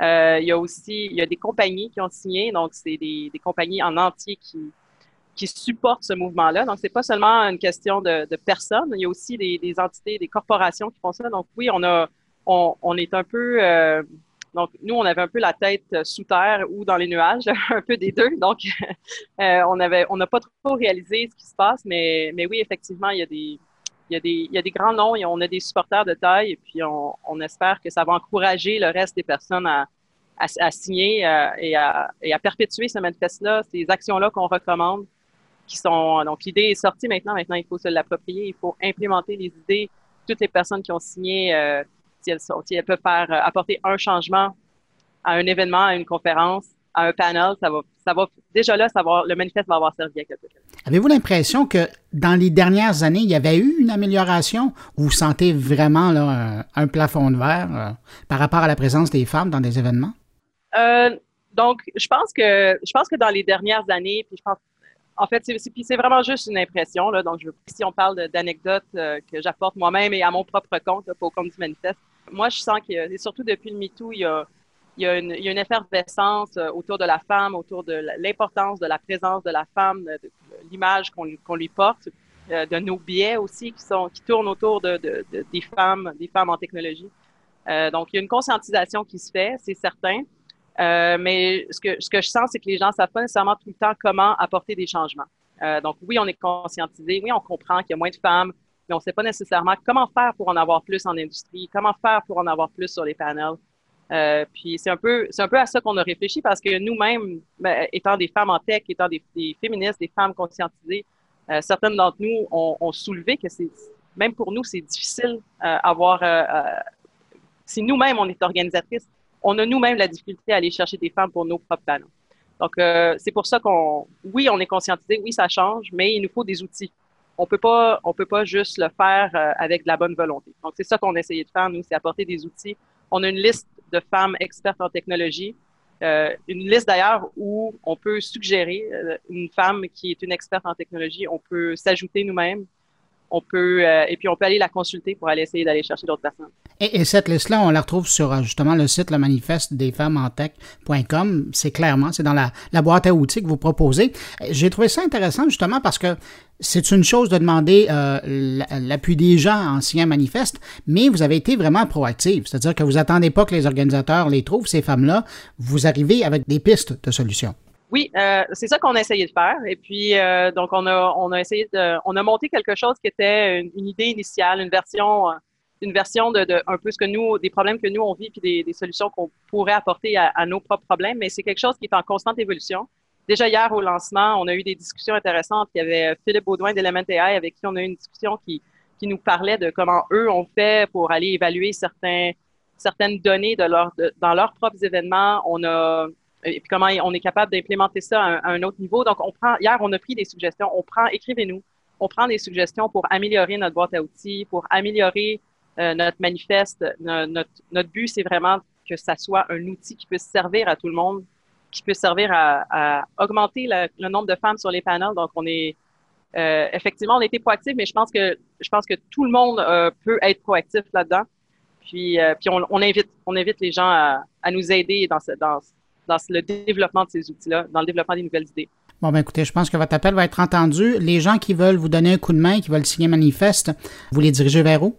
Euh, il y a aussi il y a des compagnies qui ont signé, donc c'est des, compagnies en entier qui, qui supportent ce mouvement-là. Donc, c'est pas seulement une question de, personnes, il y a aussi des, entités, des corporations qui font ça. Donc, oui, on a on, est un peu euh, donc, nous, on avait un peu la tête sous terre ou dans les nuages, un peu des deux. Donc, euh, on n'a pas trop réalisé ce qui se passe, mais, mais oui, effectivement, il y a des, y, a des, il y a des grands noms on a des supporters de taille et puis on, on espère que ça va encourager le reste des personnes à, à, signer euh, et, à, et, à, perpétuer ce manifeste-là, ces actions-là qu'on recommande, qui sont donc l'idée est sortie maintenant. Maintenant, il faut se l'approprier, il faut implémenter les idées. Toutes les personnes qui ont signé, euh, si elles sont, si elles peuvent faire euh, apporter un changement à un événement, à une conférence, à un panel, ça va, ça va déjà là, ça va, le manifeste va avoir servi à quelque chose. Avez-vous l'impression que dans les dernières années, il y avait eu une amélioration ou vous sentez vraiment là, un, plafond de verre euh, par rapport à la présence des femmes dans des événements? Euh, donc, je pense que je pense que dans les dernières années, puis je pense en fait, c'est vraiment juste une impression. Là, donc, je, si on parle d'anecdotes euh, que j'apporte moi-même et à mon propre compte, là, pas au compte du manifeste, moi, je sens que, surtout depuis le MeToo, il y a, il y, a une, il y a une effervescence euh, autour de la femme, autour de l'importance de la présence de la femme, de, l'image qu'on lui porte, euh, de nos biais aussi qui sont qui tournent autour de, de, des femmes, des femmes en technologie. Euh, donc il y a une conscientisation qui se fait, c'est certain. Euh, mais ce que ce que je sens, c'est que les gens ne savent pas nécessairement tout le temps comment apporter des changements. Euh, donc oui, on est conscientisé, oui, on comprend qu'il y a moins de femmes, mais on ne sait pas nécessairement comment faire pour en avoir plus en industrie, comment faire pour en avoir plus sur les panels. Euh, puis c'est un peu c'est un peu à ça qu'on a réfléchi parce que nous-mêmes, ben, étant des femmes en tech, étant des, féministes, des femmes conscientisées, euh, certaines d'entre nous ont, soulevé que c'est même pour nous c'est difficile euh, avoir si nous-mêmes on est organisatrices, on a nous-mêmes la difficulté à aller chercher des femmes pour nos propres talents. Donc c'est pour ça qu'on oui on est conscientisé, oui ça change, mais il nous faut des outils. On peut pas on peut pas juste le faire avec de la bonne volonté. Donc c'est ça qu'on a essayé de faire nous, c'est apporter des outils. On a une liste de femmes expertes en technologie. Euh, une liste d'ailleurs où on peut suggérer euh, une femme qui est une experte en technologie, on peut s'ajouter nous-mêmes, on peut euh, et puis on peut aller la consulter pour aller essayer d'aller chercher d'autres personnes. Et, cette liste-là, on la retrouve sur justement le site le manifeste des femmes en tech.com. C'est clairement, c'est dans la, boîte à outils que vous proposez. J'ai trouvé ça intéressant justement parce que c'est une chose de demander euh, l'appui des gens en signant manifeste, mais vous avez été vraiment proactive. C'est-à-dire que vous attendez pas que les organisateurs les trouvent, ces femmes-là. Vous arrivez avec des pistes de solutions. Oui, euh, c'est ça qu'on a essayé de faire. Et puis, euh, donc, on a, on a essayé de, on a monté quelque chose qui était une, idée initiale, une version, une version de, de, un peu ce que nous, des problèmes que nous on vit, puis des, des solutions qu'on pourrait apporter à, à, nos propres problèmes. Mais c'est quelque chose qui est en constante évolution. Déjà hier au lancement, on a eu des discussions intéressantes. Il y avait Philippe Baudouin d'Element AI avec qui on a eu une discussion qui, qui nous parlait de comment eux ont fait pour aller évaluer certains, certaines données de leur, dans leurs propres événements. On a et puis comment on est capable d'implémenter ça à un, autre niveau. Donc, on prend, hier, on a pris des suggestions. On prend, écrivez-nous, on prend des suggestions pour améliorer notre boîte à outils, pour améliorer euh, notre manifeste. Notre, but, c'est vraiment que ça soit un outil qui puisse servir à tout le monde qui peut servir à, augmenter le nombre de femmes sur les panels. Donc, on est effectivement, on été proactif, mais je pense que je pense que tout le monde peut être proactif là-dedans. Puis, puis on, invite, on invite les gens à, nous aider dans, ce, dans, dans le développement de ces outils-là, dans le développement des nouvelles idées. Bon, ben écoutez, je pense que votre appel va être entendu. Les gens qui veulent vous donner un coup de main, qui veulent signer un manifeste, vous les dirigez vers où?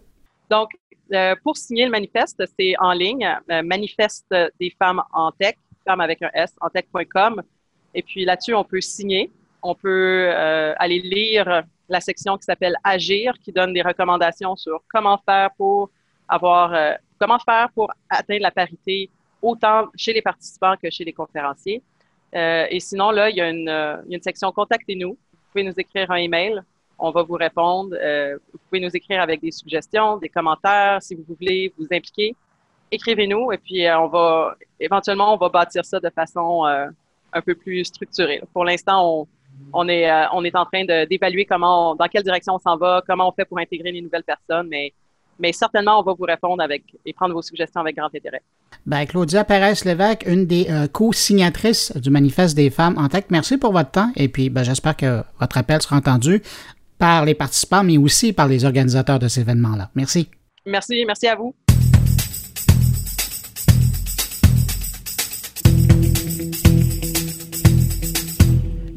Donc, euh, pour signer le manifeste, c'est en ligne, euh, manifeste des femmes en tech, femmes avec un S, en tech.com. Et puis là-dessus, on peut signer. On peut euh, aller lire la section qui s'appelle Agir, qui donne des recommandations sur comment faire pour avoir, comment faire pour atteindre la parité autant chez les participants que chez les conférenciers. Euh, et sinon, là, il y, a une, euh, il y, a une, section Contactez-nous. Vous pouvez nous écrire un email. On va vous répondre. Euh, vous pouvez nous écrire avec des suggestions, des commentaires, si vous voulez vous impliquer. Écrivez-nous et puis on va éventuellement on va bâtir ça de façon un peu plus structurée. Pour l'instant, on, on est on est en train d'évaluer comment, dans quelle direction on s'en va, comment on fait pour intégrer les nouvelles personnes, mais mais certainement, on va vous répondre avec et prendre vos suggestions avec grand intérêt. Ben, Claudia Pérez-Lévesque, une des euh, co-signatrices du Manifeste des femmes en tech, merci pour votre temps et puis ben, j'espère que votre appel sera entendu par les participants, mais aussi par les organisateurs de cet événement-là. Merci. Merci, merci à vous.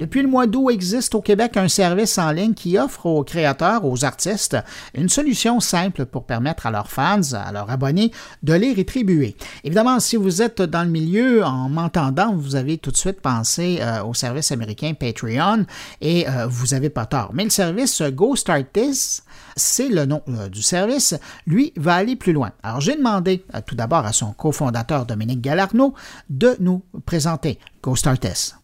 Depuis le mois d'août existe au Québec un service en ligne qui offre aux créateurs, aux artistes, une solution simple pour permettre à leurs fans, à leurs abonnés, de les rétribuer. Évidemment, si vous êtes dans le milieu en m'entendant, vous avez tout de suite pensé euh, au service américain Patreon et euh, vous n'avez pas tort. Mais le service Go Start This, c'est le nom euh, du service, lui va aller plus loin. Alors j'ai demandé tout d'abord à son cofondateur Dominique Galarno de nous présenter Go Start This.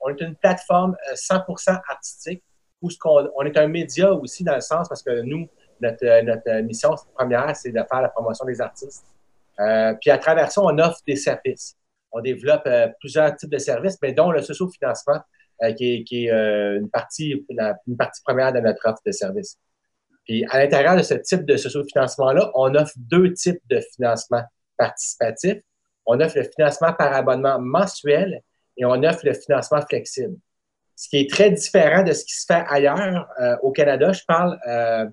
On est une plateforme 100% euh, artistique où on, est un média aussi dans le sens parce que nous, notre, euh, mission première, c'est de faire la promotion des artistes. Euh, puis à travers ça, on offre des services. On développe plusieurs types de services, mais dont le socio-financement, qui est, une, partie, une partie première de notre offre de services. Puis à l'intérieur de ce type de socio-financement-là, on offre deux types de financement participatif. On offre le financement par abonnement mensuel et on offre le financement flexible. Ce qui est très différent de ce qui se fait ailleurs euh, au Canada, je parle, euh,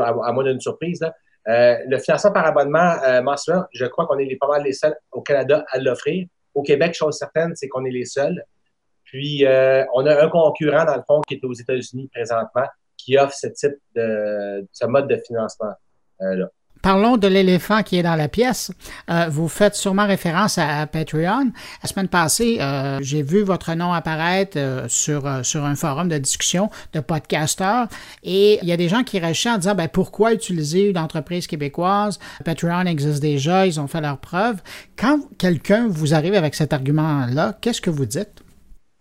à, moins d'une surprise, euh, le financement par abonnement mensuel, je crois qu'on est pas mal les seuls au Canada à l'offrir. Au Québec, chose certaine, c'est qu'on est les seuls. Puis, on a un concurrent, dans le fond, qui est aux États-Unis présentement, qui offre ce type de, ce mode de financement-là. Parlons de l'éléphant qui est dans la pièce. Euh, vous faites sûrement référence à, Patreon. La semaine passée, euh, j'ai vu votre nom apparaître euh, sur, sur un forum de discussion de podcasteurs et il y a des gens qui réagissent en disant ben, pourquoi utiliser une entreprise québécoise? Patreon existe déjà, ils ont fait leurs preuves. Quand quelqu'un vous arrive avec cet argument-là, qu'est-ce que vous dites?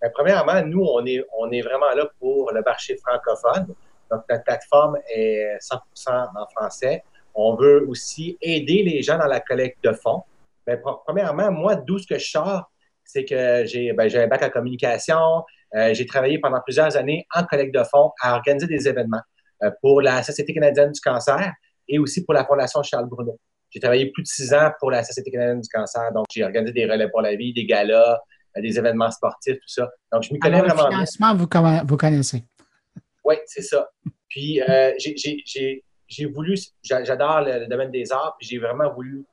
Ben, premièrement, nous, on est, on est vraiment là pour le marché francophone. Donc, notre plateforme est 100% en français. On veut aussi aider les gens dans la collecte de fonds. Mais ben, premièrement, moi, d'où ce que je sors, c'est que j'ai ben, un bac en communication. Euh, j'ai travaillé pendant plusieurs années en collecte de fonds à organiser des événements euh, pour la Société canadienne du cancer et aussi pour la Fondation Charles Bruno. J'ai travaillé plus de six ans pour la Société canadienne du cancer, donc j'ai organisé des relais pour la vie, des galas, euh, des événements sportifs, tout ça. Donc, je m'y connais vraiment le financement, Vous, vous connaissez. Oui, c'est ça. Puis, j'ai j'ai voulu, j'adore le, domaine des arts, puis j'ai vraiment voulu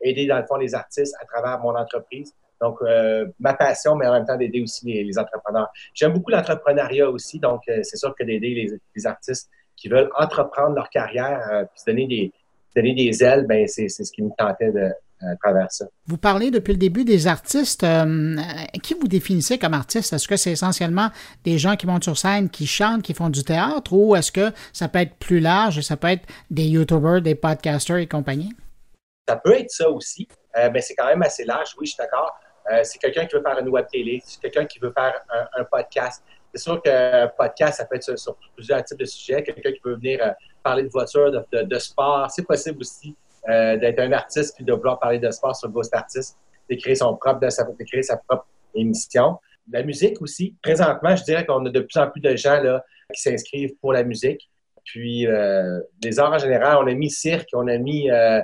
aider, dans le fond, les artistes à travers mon entreprise. Donc, euh, ma passion, mais en même temps d'aider aussi les, entrepreneurs. J'aime beaucoup l'entrepreneuriat aussi, donc euh, c'est sûr que d'aider les, artistes qui veulent entreprendre leur carrière, euh, puis se donner des, donner des ailes, ben c'est ce qui me tentait de, travers ça. Vous parlez depuis le début des artistes. Euh, qui vous définissez comme artiste? Est-ce que c'est essentiellement des gens qui montent sur scène, qui chantent, qui font du théâtre, ou est-ce que ça peut être plus large, ça peut être des YouTubers, des podcasters et compagnie? Ça peut être ça aussi, euh, mais c'est quand même assez large, oui, je suis d'accord. Euh, c'est quelqu'un qui veut faire une web télé, c'est quelqu'un qui veut faire un, podcast. C'est sûr qu'un podcast, ça peut être sur, plusieurs types de sujets. Quelqu'un qui veut venir parler de voiture, de sport, c'est possible aussi. Euh, d'être un artiste puis de vouloir parler de sport sur Ghost Artist, d'écrire son propre, de sa, créer sa propre émission. La musique aussi. Présentement, je dirais qu'on a de plus en plus de gens là, qui s'inscrivent pour la musique. Puis euh, les arts en général, on a mis cirque, on a mis euh,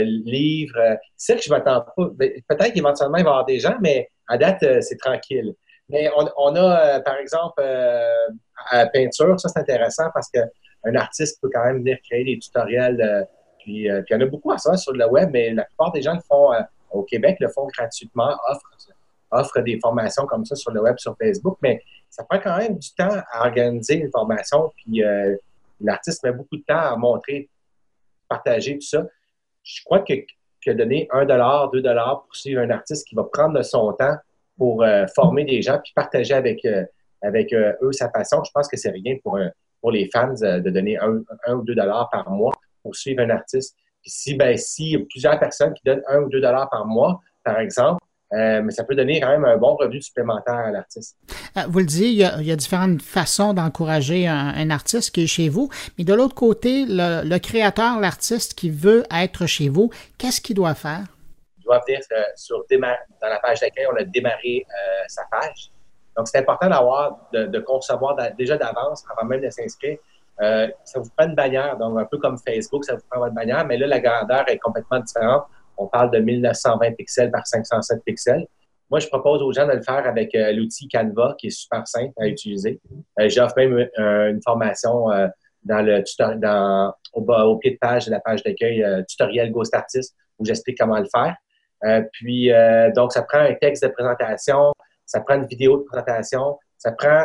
livres. C'est que je m'attends pas. Ben, peut-être qu'éventuellement, il va y avoir des gens, mais à date, c'est tranquille. Mais on, a, par exemple, à peinture, ça c'est intéressant parce qu'un artiste peut quand même venir créer des tutoriels. Puis, puis, il y en a beaucoup à ça sur le web, mais la plupart des gens le font au Québec, le font gratuitement, offrent, des formations comme ça sur le web, sur Facebook, mais ça prend quand même du temps à organiser une formation, puis euh, l'artiste met beaucoup de temps à montrer, partager tout ça. Je crois que, donner un dollar, deux dollars pour suivre un artiste qui va prendre son temps pour euh, former des gens, puis partager avec, euh, avec eux sa passion, je pense que c'est rien pour, pour les fans de donner un, ou deux dollars par mois pour suivre un artiste. Puis si, ben, si y a plusieurs personnes qui donnent un ou deux dollars par mois, par exemple, euh, mais ça peut donner quand même un bon revenu supplémentaire à l'artiste. Euh, vous le dites, il y, a, différentes façons d'encourager un, artiste qui est chez vous, mais de l'autre côté, le, créateur, l'artiste qui veut être chez vous, qu'est-ce qu'il doit faire? Il doit venir euh, sur dans la page d'accueil, on a démarré sa page. Donc, c'est important d'avoir, de, concevoir déjà d'avance, avant même de s'inscrire. Ça vous prend une bannière, donc un peu comme Facebook, ça vous prend votre bannière, mais là, la grandeur est complètement différente on parle de 1920 pixels par 507 pixels. Moi, je propose aux gens de le faire avec euh, l'outil Canva, qui est super simple à utiliser. Euh, j'offre même euh, une formation dans le dans, au, pied de page de la page d'accueil tutoriel Ghost Artist où j'explique comment le faire. puis, donc, ça prend un texte de présentation, ça prend une vidéo de présentation, ça prend,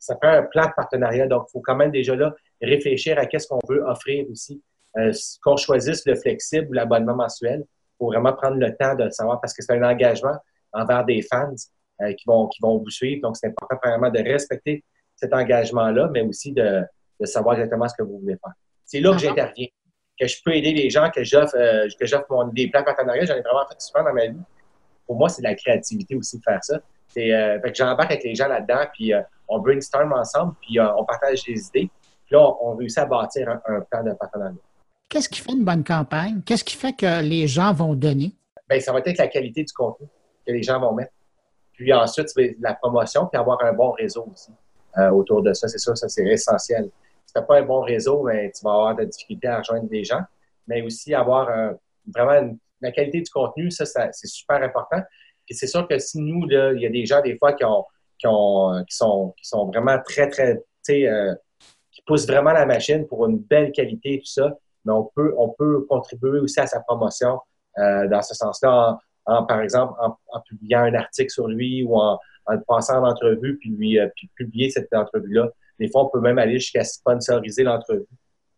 ça prend un plan de partenariat. Donc, il faut quand même déjà là réfléchir à qu'est-ce qu'on veut offrir aussi euh, qu'on choisisse le flexible ou l'abonnement mensuel pour vraiment prendre le temps de le savoir parce que c'est un engagement envers des fans euh, qui, vont, qui vont vous suivre. Donc, c'est important vraiment de respecter cet engagement-là, mais aussi de, de, savoir exactement ce que vous voulez faire. C'est là que j'interviens, que je peux aider les gens, que j'offre euh, que j'offre des plans partenariats. J'en ai vraiment fait souvent dans ma vie. Pour moi, c'est de la créativité aussi de faire ça. C'est, euh, fait que j'embarque avec les gens là-dedans, puis on brainstorm ensemble, puis on partage des idées. Puis là, on, réussit à bâtir un plan de partenariat. Qu'est-ce qui fait une bonne campagne? Qu'est-ce qui fait que les gens vont donner? Bien, ça va être la qualité du contenu que les gens vont mettre. Puis ensuite, la promotion, puis avoir un bon réseau aussi euh, autour de ça. C'est sûr, ça, c'est essentiel. Si tu n'as pas un bon réseau, ben, tu vas avoir de la difficulté à rejoindre des gens. Mais aussi avoir vraiment la qualité du contenu, ça, c'est super important. Puis c'est sûr que si nous, là, il y a des gens, des fois, qui, ont, qui, ont, qui, sont, vraiment très, très, euh, qui poussent vraiment la machine pour une belle qualité, tout ça mais on peut, on peut contribuer aussi à sa promotion euh, dans ce sens-là, en, par exemple, en, publiant un article sur lui ou en, le passant en entrevue, puis lui euh, puis publier cette entrevue-là. Des fois, on peut même aller jusqu'à sponsoriser l'entrevue,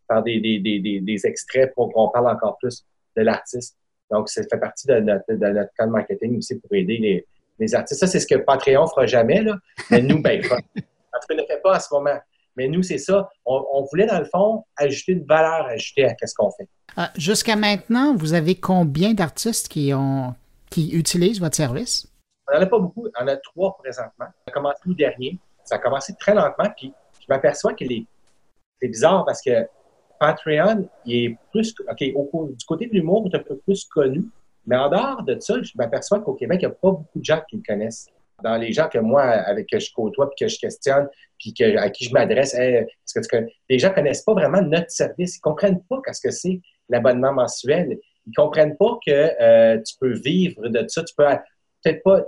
faire des, des, des, des, extraits pour qu'on parle encore plus de l'artiste. Donc, ça fait partie de notre, de marketing aussi pour aider les, les artistes. Ça, c'est ce que Patreon fera jamais, là. Mais nous, ben, en tout cas, ne fait pas à ce moment. Mais nous, c'est ça. On, voulait, dans le fond, ajouter une valeur ajoutée à ce qu'on fait. Euh, jusqu'à maintenant, vous avez combien d'artistes qui, ont, qui utilisent votre service? On n'en a pas beaucoup. On en a trois présentement. Ça a commencé le dernier. Ça a commencé très lentement. Puis je m'aperçois que c'est bizarre parce que Patreon, il est plus. OK, du côté de l'humour, il est un peu plus connu. Mais en dehors de ça, je m'aperçois qu'au Québec, il n'y a pas beaucoup de gens qui le connaissent dans les gens que moi, avec que je côtoie, puis que je questionne, puis que, à qui je m'adresse, parce que, les gens connaissent pas vraiment notre service. Ils comprennent pas qu'est-ce que c'est l'abonnement mensuel. Ils comprennent pas que euh, tu peux vivre de ça. Tu peux peut-être pas.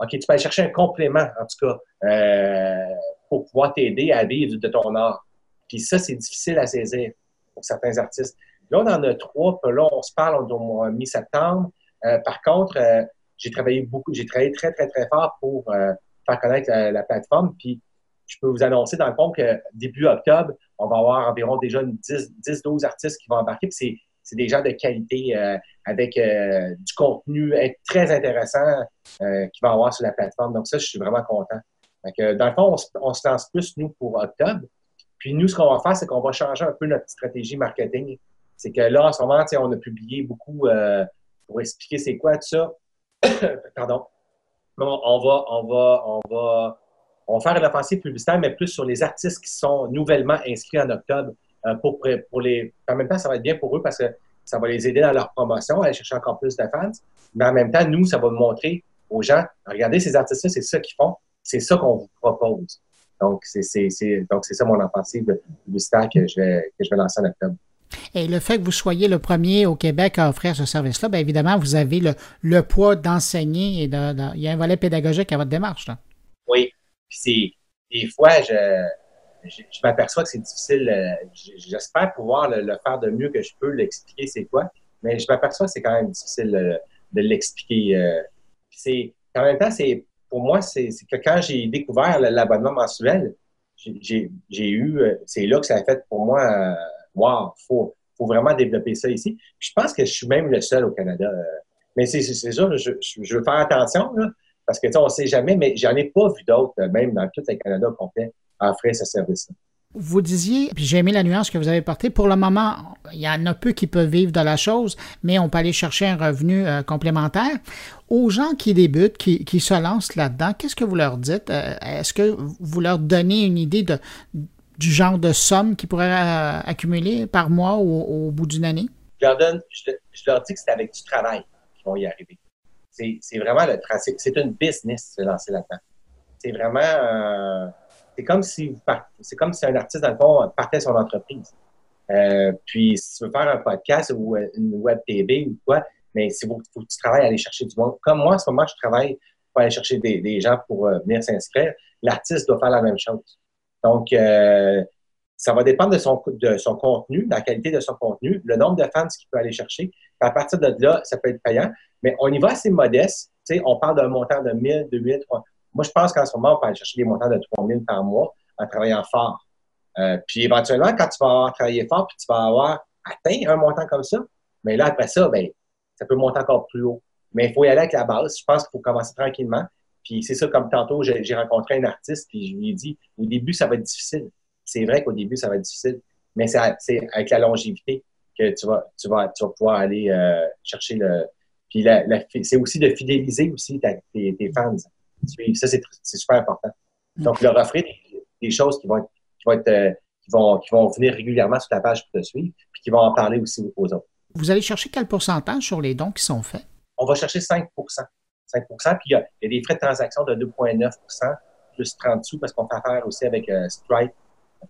OK, tu peux aller chercher un complément, en tout cas, euh, pour pouvoir t'aider à vivre de ton art. Puis ça, c'est difficile à saisir pour certains artistes. Là, on en a trois, puis là, on se parle mois mi-septembre. Euh, par contre, j'ai travaillé beaucoup, j'ai travaillé très, très, très fort pour euh, faire connaître la, plateforme. Puis, je peux vous annoncer dans le fond que début octobre, on va avoir environ déjà 10-12 artistes qui vont embarquer. Puis c'est des gens de qualité euh, avec euh, du contenu très intéressant qui va avoir sur la plateforme. Donc ça, je suis vraiment content. Donc, dans le fond, on, se lance plus, nous, pour octobre. Puis nous, ce qu'on va faire, c'est qu'on va changer un peu notre stratégie marketing. C'est que là, en ce moment, on a publié beaucoup pour expliquer c'est quoi tout ça. Pardon. On va, on va, on va, on va faire une offensive publicitaire, mais plus sur les artistes qui sont nouvellement inscrits en octobre. Euh, pour, pour les, en même temps, ça va être bien pour eux parce que ça va les aider dans leur promotion, à aller chercher encore plus de fans. Mais en même temps, nous, ça va montrer aux gens, regardez ces artistes-là, c'est ça qu'ils font, c'est ça qu'on vous propose. Donc, c'est ça mon offensive publicitaire que je, que je vais lancer en octobre. Et le fait que vous soyez le premier au Québec à offrir ce service-là, bien évidemment, vous avez le, poids d'enseigner et de, il y a un volet pédagogique à votre démarche. Oui. Puis des fois, je, je, m'aperçois que c'est difficile. Euh, j'espère pouvoir le, faire de mieux que je peux, l'expliquer c'est quoi, mais je m'aperçois que c'est quand même difficile euh, de l'expliquer. Euh. c'est en même temps, c'est pour moi, c'est que quand j'ai découvert l'abonnement mensuel, j'ai eu, c'est là que ça a fait pour moi, wow, faut, faut vraiment développer ça ici. je pense que je suis même le seul au Canada. Mais c'est sûr, je, veux faire attention, parce que, on ne sait jamais, mais j'en ai pas vu d'autres, même dans tout le Canada complet, offrir ce service-là. Vous disiez, puis j'ai aimé la nuance que vous avez portée, pour le moment, il y en a peu qui peuvent vivre de la chose, mais on peut aller chercher un revenu euh, complémentaire. Aux gens qui débutent, qui, se lancent là-dedans, qu'est-ce que vous leur dites? Euh, est-ce que vous leur donnez une idée de, du genre de somme qu'ils pourraient euh, accumuler par mois au, bout d'une année? Je leur, donne, je, leur dis que c'est avec du travail qu'ils vont y arriver c'est vraiment le tracé. C'est une business se lancer là-dedans. C'est vraiment. Euh, c'est comme si c'est comme si un artiste, dans le fond, partait son entreprise. Euh, puis, si tu veux faire un podcast ou une web TV ou quoi, mais il faut, faut, que tu travailles à aller chercher du monde. Comme moi, en ce moment, je travaille pour aller chercher des, gens pour venir s'inscrire. L'artiste doit faire la même chose. Donc, ça va dépendre de son, contenu, de la qualité de son contenu, le nombre de fans qu'il peut aller chercher. À partir de là, ça peut être payant. Mais on y va assez modeste. on parle d'un montant de 1000, 2000, 3000. Moi, je pense qu'en ce moment, on peut aller chercher des montants de 3000 par mois en travaillant fort. Euh, puis éventuellement, quand tu vas avoir travaillé fort, puis tu vas avoir atteint un montant comme ça, mais là, après ça, ben, ça peut monter encore plus haut. Mais il faut y aller avec la base. Je pense qu'il faut commencer tranquillement. Puis c'est ça, comme tantôt, j'ai rencontré un artiste, puis je lui ai dit, au début, ça va être difficile. C'est vrai qu'au début, ça va être difficile, mais c'est avec la longévité que tu vas, tu vas, tu vas pouvoir aller euh, chercher le, puis c'est aussi de fidéliser aussi tes, fans. Ça, c'est super important. Donc, leur offrir des, choses qui vont, être, qui, vont être, euh, qui, vont, qui vont venir régulièrement sur ta page pour te suivre, puis qui vont en parler aussi aux autres. Vous allez chercher quel pourcentage sur les dons qui sont faits? On va chercher 5 5 puis il y, a, des frais de transaction de 2,9% plus 30 sous parce qu'on fait affaire aussi avec euh, Stripe.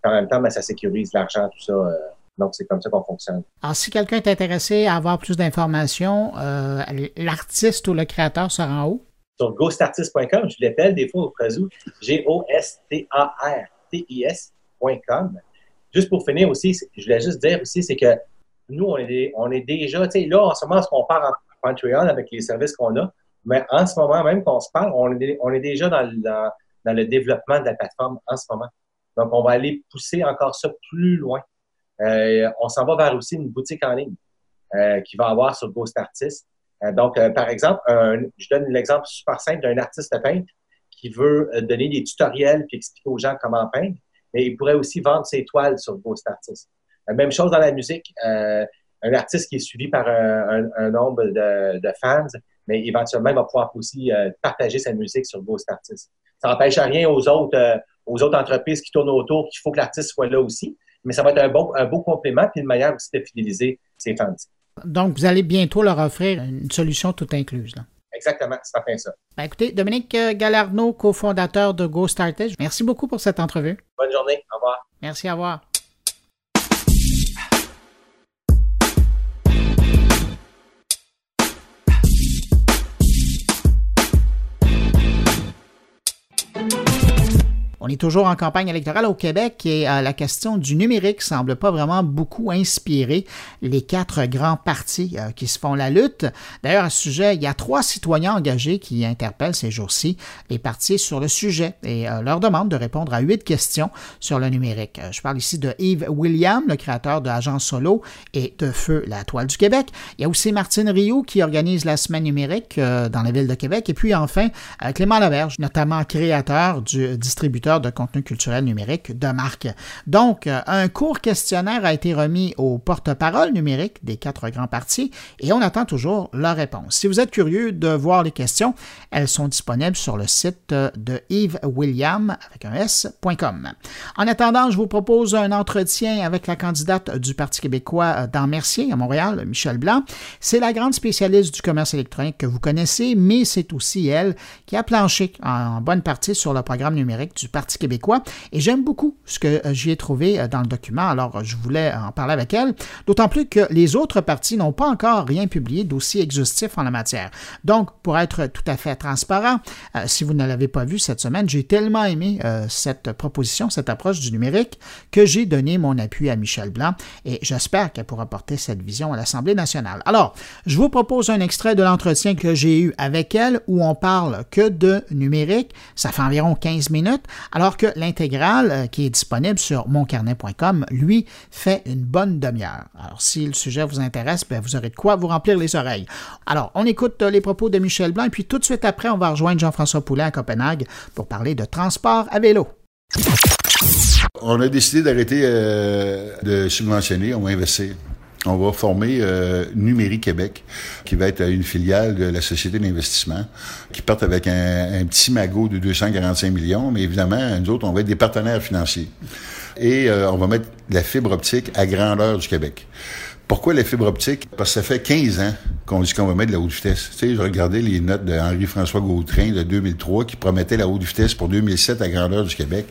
En même temps, ben, ça sécurise l'argent, tout ça. Euh, donc, c'est comme ça qu'on fonctionne. Alors, si quelqu'un est intéressé à avoir plus d'informations, euh, l'artiste ou le créateur sera en haut? Sur ghostartist.com, je l'appelle des fois au cas où, G-O-S-T-A-R-T-I-S.com. Juste pour finir aussi, je voulais juste dire aussi, c'est que nous, on est, on est déjà, tu sais, là, en ce moment, on part en Patreon avec les services qu'on a, mais en ce moment même qu'on se parle, on est, déjà dans le développement de la plateforme en ce moment. Donc, on va aller pousser encore ça plus loin. Euh, on s'en va vers aussi une boutique en ligne euh, qui va avoir sur Ghost Artist. Euh, donc, par exemple, je donne l'exemple super simple d'un artiste peintre qui veut donner des tutoriels puis expliquer aux gens comment peindre, mais il pourrait aussi vendre ses toiles sur Ghost Artist. même chose dans la musique. un artiste qui est suivi par un, nombre de, fans, mais éventuellement, il va pouvoir aussi partager sa musique sur Ghost Artist. Ça n'empêche rien aux autres, aux autres entreprises qui tournent autour qu'il faut que l'artiste soit là aussi mais ça va être un, bon, un beau complément puis une manière aussi de fidéliser ses fans. Donc, vous allez bientôt leur offrir une solution toute incluse. Exactement, c'est fait ça. Ben, écoutez, Dominique Galarno, cofondateur de Go merci beaucoup pour cette entrevue. Bonne journée, au revoir. Merci, au revoir. On est toujours en campagne électorale au Québec et euh, la question du numérique semble pas vraiment beaucoup inspirer les quatre grands partis euh, qui se font la lutte. D'ailleurs, à ce sujet, il y a trois citoyens engagés qui interpellent ces jours-ci les partis sur le sujet et euh, leur demandent de répondre à huit questions sur le numérique. je parle ici de Yves William, le créateur de Agence Solo et de Feu, la toile du Québec. Il y a aussi Martine Rioux qui organise la semaine numérique dans la ville de Québec. Et puis enfin, Clément Laberge, notamment créateur du distributeur de contenu culturel numérique de marque. Donc, euh, un court questionnaire a été remis aux porte-parole numériques des quatre grands partis et on attend toujours leur réponse. Si vous êtes curieux de voir les questions, elles sont disponibles sur le site de Yves William avec un S.com. En attendant, je vous propose un entretien avec la candidate du Parti québécois dans Mercier, à Montréal, Michel Blanc. C'est la grande spécialiste du commerce électronique que vous connaissez, mais c'est aussi elle qui a planché en bonne partie sur le programme numérique du Parti Québécois. Et j'aime beaucoup ce que j'y ai trouvé dans le document. Alors, je voulais en parler avec elle. D'autant plus que les autres partis n'ont pas encore rien publié d'aussi exhaustif en la matière. Donc, pour être tout à fait transparent, si vous ne l'avez pas vu cette semaine, j'ai tellement aimé cette proposition, cette approche du numérique, que j'ai donné mon appui à Michel Blanc et j'espère qu'elle pourra porter cette vision à l'Assemblée nationale. Alors, je vous propose un extrait de l'entretien que j'ai eu avec elle où on parle que de numérique. Ça fait environ 15 minutes, alors que l'intégrale euh, qui est disponible sur moncarnet.com, lui, fait une bonne demi-heure. Alors, si le sujet vous intéresse, ben, vous aurez de quoi vous remplir les oreilles. Alors, on écoute euh, les propos de Michel Blanc et puis tout de suite après, on va rejoindre Jean-François Poulet à Copenhague pour parler de transport à vélo. On a décidé d'arrêter euh, de subventionner, on va investir. On va former euh, Numérique Québec, qui va être une filiale de la Société d'investissement, qui part avec un, petit magot de 245 millions, mais évidemment, nous autres, on va être des partenaires financiers. Et euh, on va mettre la fibre optique à grandeur du Québec. Pourquoi la fibre optique? Parce que ça fait 15 ans qu'on dit qu'on va mettre de la haute vitesse. Tu sais, je regardais les notes de Henri-François Gautrin de 2003 qui promettait la haute vitesse pour 2007 à grandeur du Québec.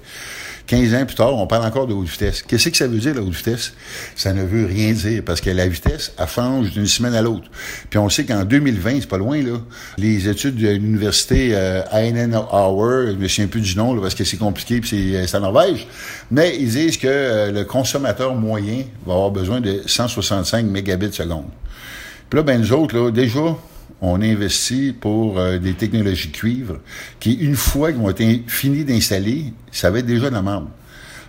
15 ans plus tard, on parle encore de haute vitesse. Qu'est-ce que ça veut dire, la haute vitesse? Ça ne veut rien dire, parce que la vitesse, elle change d'une semaine à l'autre. Puis on sait qu'en 2020, c'est pas loin, là, les études de l'université euh, Hour, je me souviens plus du nom, là, parce que c'est compliqué, puis c'est en Norvège, mais ils disent que euh, le consommateur moyen va avoir besoin de 165 mégabits seconde. Puis là, ben nous autres, là, déjà, on investit pour euh, des technologies cuivre qui, une fois qu'ils vont être finis d'installer, ça va être déjà la marbre.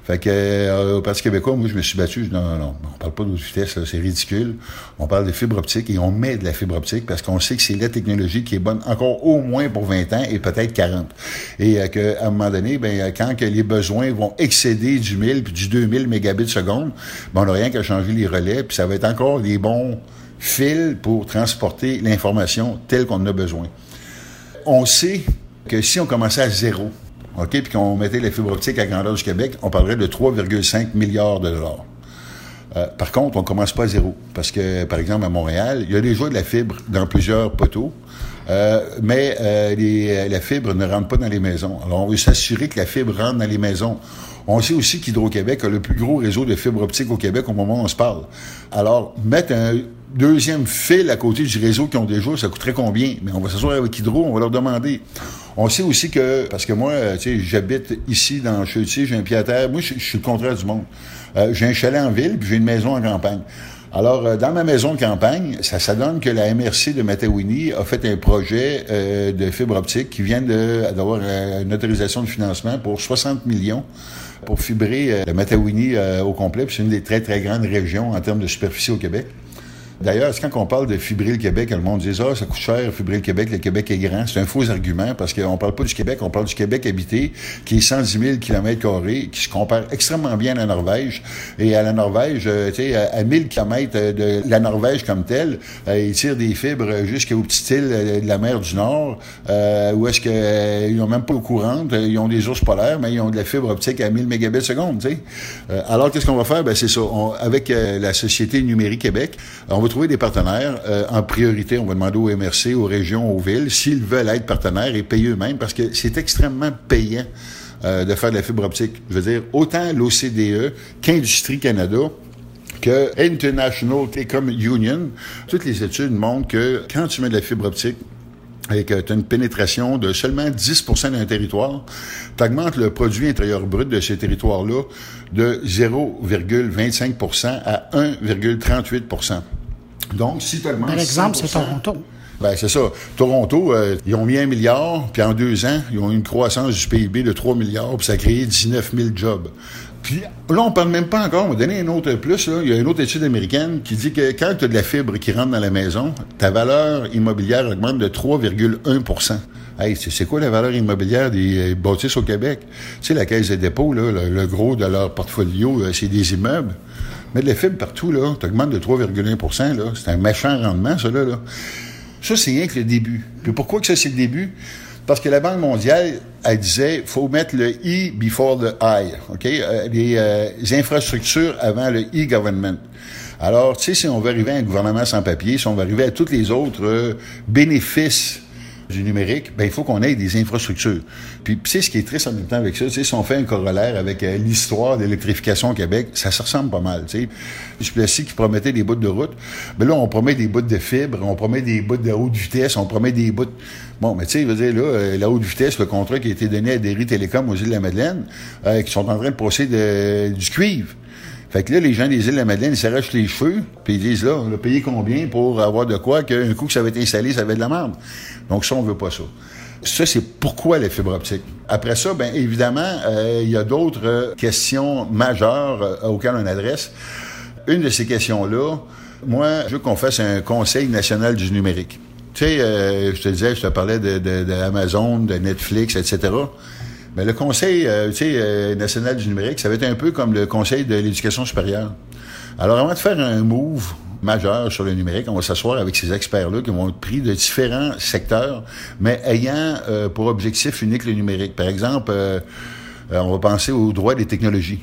Fait que euh, au Parti québécois, moi, je me suis battu. Je non, non, non, on parle pas de vitesse, c'est ridicule. On parle de fibre optique et on met de la fibre optique parce qu'on sait que c'est la technologie qui est bonne encore au moins pour 20 ans et peut-être 40. Et euh, qu'à un moment donné, ben, quand que les besoins vont excéder du 1000 puis du 2000 mégabits seconde, ben, on n'a rien qu'à changer les relais puis ça va être encore des bons fil pour transporter l'information telle qu'on en a besoin. On sait que si on commençait à zéro, OK, puis qu'on mettait les fibres optiques à grandeur du Québec, on parlerait de 3,5 milliards de dollars. Euh, par contre, on commence pas à zéro. Parce que, par exemple, à Montréal, il y a déjà de la fibre dans plusieurs poteaux, euh, mais euh, la fibre ne rentre pas dans les maisons. Alors, on veut s'assurer que la fibre rentre dans les maisons. On sait aussi qu'Hydro-Québec a le plus gros réseau de fibre optique au Québec au moment où on se parle. Alors, mettre un deuxième fil à côté du réseau qu'ils ont déjà, ça coûterait combien? Mais on va s'asseoir avec Hydro, on va leur demander. On sait aussi que, parce que moi, tu sais, j'habite ici dans Chutier, j'ai un pied à terre. Moi, je, suis le contraire du monde. Euh, j'ai un chalet en ville, puis j'ai une maison en campagne. Alors, euh, dans ma maison de campagne, ça, ça donne que la MRC de Matawini a fait un projet euh, de fibre optique qui vient d'avoir une autorisation de financement pour 60 millions pour fibrer le Matawini au complet. C'est une des très, très grandes régions en termes de superficie au Québec. D'ailleurs, quand on parle de fibrer le Québec, le monde dit Ah, ça coûte cher, fibrer le Québec, le Québec est grand. C'est un faux argument parce qu'on parle pas du Québec, on parle du Québec habité, qui est 110 000 km, qui se compare extrêmement bien à la Norvège. Et à la Norvège, euh, tu sais, à 1000 km de la Norvège comme telle, euh, ils tirent des fibres jusqu'aux petites îles euh, de la mer du Nord, où est-ce qu'ils n'ont même pas l'eau courante, ils ont des ours polaires, mais ils ont de la fibre optique à 1000 mégabits seconde, alors, qu'est-ce qu'on va faire? Ben, c'est ça. avec la Société Numérique Québec, on va trouver des partenaires. Euh, en priorité, on va demander aux MRC, aux régions, aux villes, s'ils veulent être partenaires et payer eux-mêmes, parce que c'est extrêmement payant euh, de faire de la fibre optique. Je veux dire, autant l'OCDE qu'Industrie Canada, que International Telecom Union, toutes les études montrent que quand tu mets de la fibre optique, et que tu as une pénétration de seulement 10% d'un territoire, tu augmentes le produit intérieur brut de ces territoires-là de 0,25% à 1,38 donc, si tu augmentes. Par exemple, c'est Toronto. Ben, c'est ça. Toronto, euh, ils ont mis un milliard, puis en deux ans, ils ont eu une croissance du PIB de 3 milliards, puis ça a créé 19 000 jobs. Puis là, on parle même pas encore. On va donner un autre plus. Là. Il y a une autre étude américaine qui dit que quand tu as de la fibre qui rentre dans la maison, ta valeur immobilière augmente de 3,1% Hey, c'est quoi la valeur immobilière des euh, bâtisses au Québec? Tu sais, la Caisse des dépôts, là, le, gros de leur portfolio, euh, c'est des immeubles. Mais de la fibre partout, là, tu augmentes de 3,1 là. C'est un méchant rendement, ça, là. Ça, c'est rien que le début. Puis pourquoi que ça, c'est le début? Parce que la Banque mondiale, elle disait, faut mettre le E before the I, OK? Euh, euh, les, infrastructures avant le e-government. Alors, tu sais, si on veut arriver à un gouvernement sans papier, si on veut arriver à tous les autres euh, bénéfices du numérique, ben il faut qu'on ait des infrastructures. Puis, sais, ce qui est triste en même temps avec ça, tu sais, si on fait un corollaire avec euh, l'histoire d'électrification au Québec, ça se ressemble pas mal, tu sais. Placis qui promettait des bouts de route. Mais ben là, on promet des bouts de fibre, on promet des bouts de haute vitesse, on promet des bouts... Bon, mais tu sais, je veux dire, là, euh, la haute vitesse, le contrat qui a été donné à Derry Télécom aux îles de la Madeleine, euh, qui sont en train de procéder du cuivre. Fait que là, les gens des îles de la Madeleine, ils s'arrachent les cheveux, puis ils disent, là, on a payé combien pour avoir de quoi qu'un coup que ça avait été installé, ça avait de la merde. Donc ça, on veut pas ça. Ça, c'est pourquoi la fibre optique? Après ça, bien évidemment, euh, il y a d'autres euh, questions majeures euh, auxquelles on adresse. Une de ces questions-là, moi, je veux qu'on fasse un Conseil national du numérique. Tu sais, je te disais, je te parlais de, de, de Netflix, etc. Mais le Conseil euh, euh, national du numérique, ça va être un peu comme le Conseil de l'éducation supérieure. Alors, avant de faire un move majeur sur le numérique, on va s'asseoir avec ces experts-là qui vont être pris de différents secteurs, mais ayant euh, pour objectif unique le numérique. Par exemple, on va penser aux droits des technologies.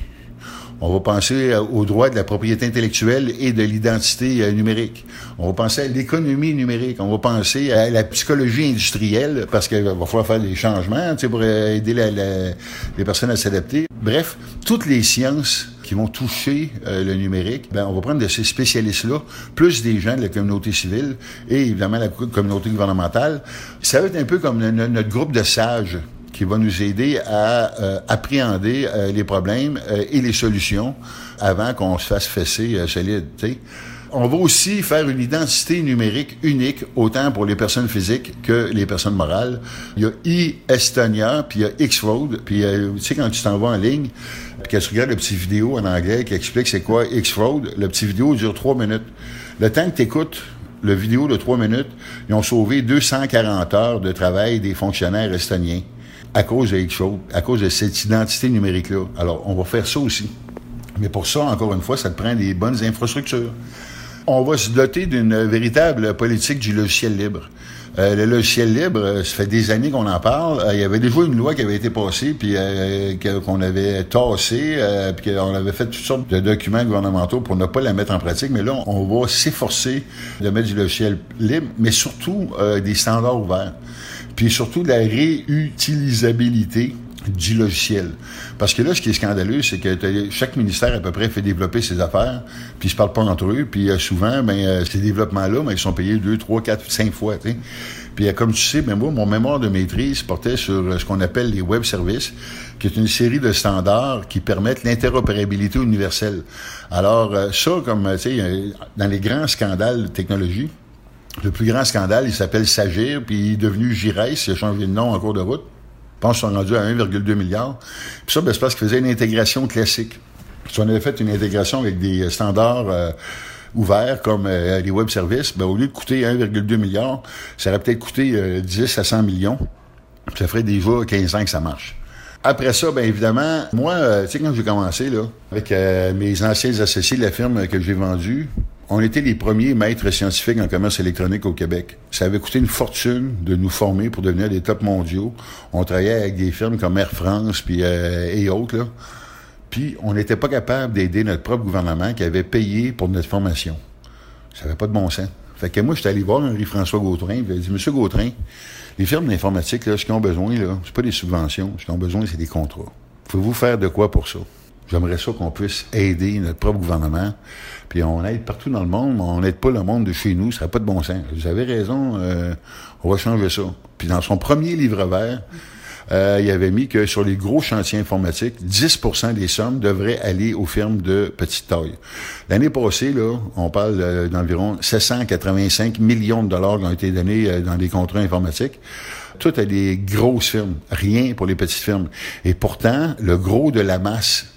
On va penser euh, aux droits de la propriété intellectuelle et de l'identité euh, numérique. On va penser à l'économie numérique. On va penser à la psychologie industrielle parce qu'il va falloir faire des changements pour euh, aider les personnes à s'adapter. Bref, toutes les sciences qui vont toucher le numérique, ben, on va prendre de ces spécialistes-là, plus des gens de la communauté civile et évidemment la communauté gouvernementale. Ça va être un peu comme notre groupe de sages qui va nous aider à euh, appréhender euh, les problèmes euh, et les solutions avant qu'on se fasse fesser solide. On va aussi faire une identité numérique unique, autant pour les personnes physiques que les personnes morales. Il y a e-Estonia, puis il y a X-Road, puis tu sais, quand tu t'en vas en ligne, puis que tu regardes le petit vidéo en anglais qui explique c'est quoi X-Road, le petit vidéo dure trois minutes. Le temps que tu écoutes le vidéo de trois minutes, ils ont sauvé 240 heures de travail des fonctionnaires estoniens à cause de chose, à cause de cette identité numérique-là. Alors, on va faire ça aussi. Mais pour ça, encore une fois, ça te prend des bonnes infrastructures. On va se doter d'une véritable politique du logiciel libre. Euh, le logiciel libre, euh, ça fait des années qu'on en parle. Euh, il y avait déjà une loi qui avait été passée, puis qu'on avait tassée, puis qu'on avait fait toutes sortes de documents gouvernementaux pour ne pas la mettre en pratique. Mais là, on va s'efforcer de mettre du logiciel libre, mais surtout des standards ouverts puis surtout la réutilisabilité du logiciel. Parce que là, ce qui est scandaleux, c'est que chaque ministère à peu près fait développer ses affaires, puis ils se parlent pas entre eux, puis euh, souvent, ben, euh, ces développements-là, ben, ils sont payés deux, trois, quatre, cinq fois. Puis euh, comme tu sais, ben, moi, mon mémoire de maîtrise portait sur ce qu'on appelle les web services, qui est une série de standards qui permettent l'interopérabilité universelle. Alors, ça, comme, tu sais, dans les grands scandales de technologie, le plus grand scandale, il s'appelle Sagir, puis il est devenu Gires, il a changé de nom en cours de route. Je pense qu'ils sont rendus à 1,2 milliard. Puis ça, ben, c'est parce qu'il faisait une intégration classique. Si on avait fait une intégration avec des standards euh, ouverts comme euh, les web services, ben, au lieu de coûter 1,2 milliard, ça aurait peut-être coûté 10 euh, à 100 millions. Ça ferait déjà 15 ans que ça marche. Après ça, bien évidemment, moi, tu sais, quand j'ai commencé, là, avec mes anciens associés de la firme que j'ai vendue, on était les premiers maîtres scientifiques en commerce électronique au Québec. Ça avait coûté une fortune de nous former pour devenir des tops mondiaux. On travaillait avec des firmes comme Air France puis, euh, et autres. Là. Puis on n'était pas capable d'aider notre propre gouvernement qui avait payé pour notre formation. Ça n'avait pas de bon sens. Fait que moi, j'étais allé voir Henri-François Gautrin. Il a dit, Monsieur Gautrin, les firmes d'informatique, là, ce qu'ils ont besoin, là, c'est pas des subventions. Ce qu'ils ont besoin, c'est des contrats. Pouvez-vous faire de quoi pour ça? J'aimerais ça qu'on puisse aider notre propre gouvernement. Puis on aide partout dans le monde, mais on n'aide pas le monde de chez nous. Ça n'a pas de bon sens. Vous avez raison, euh, on va changer ça. Puis dans son premier livre vert, euh, il avait mis que sur les gros chantiers informatiques, 10% des sommes devraient aller aux firmes de petite taille. L'année passée, là, on parle d'environ 785 millions de dollars qui ont été donnés euh, dans des contrats informatiques. Tout à des grosses firmes, rien pour les petites firmes. Et pourtant, le gros de la masse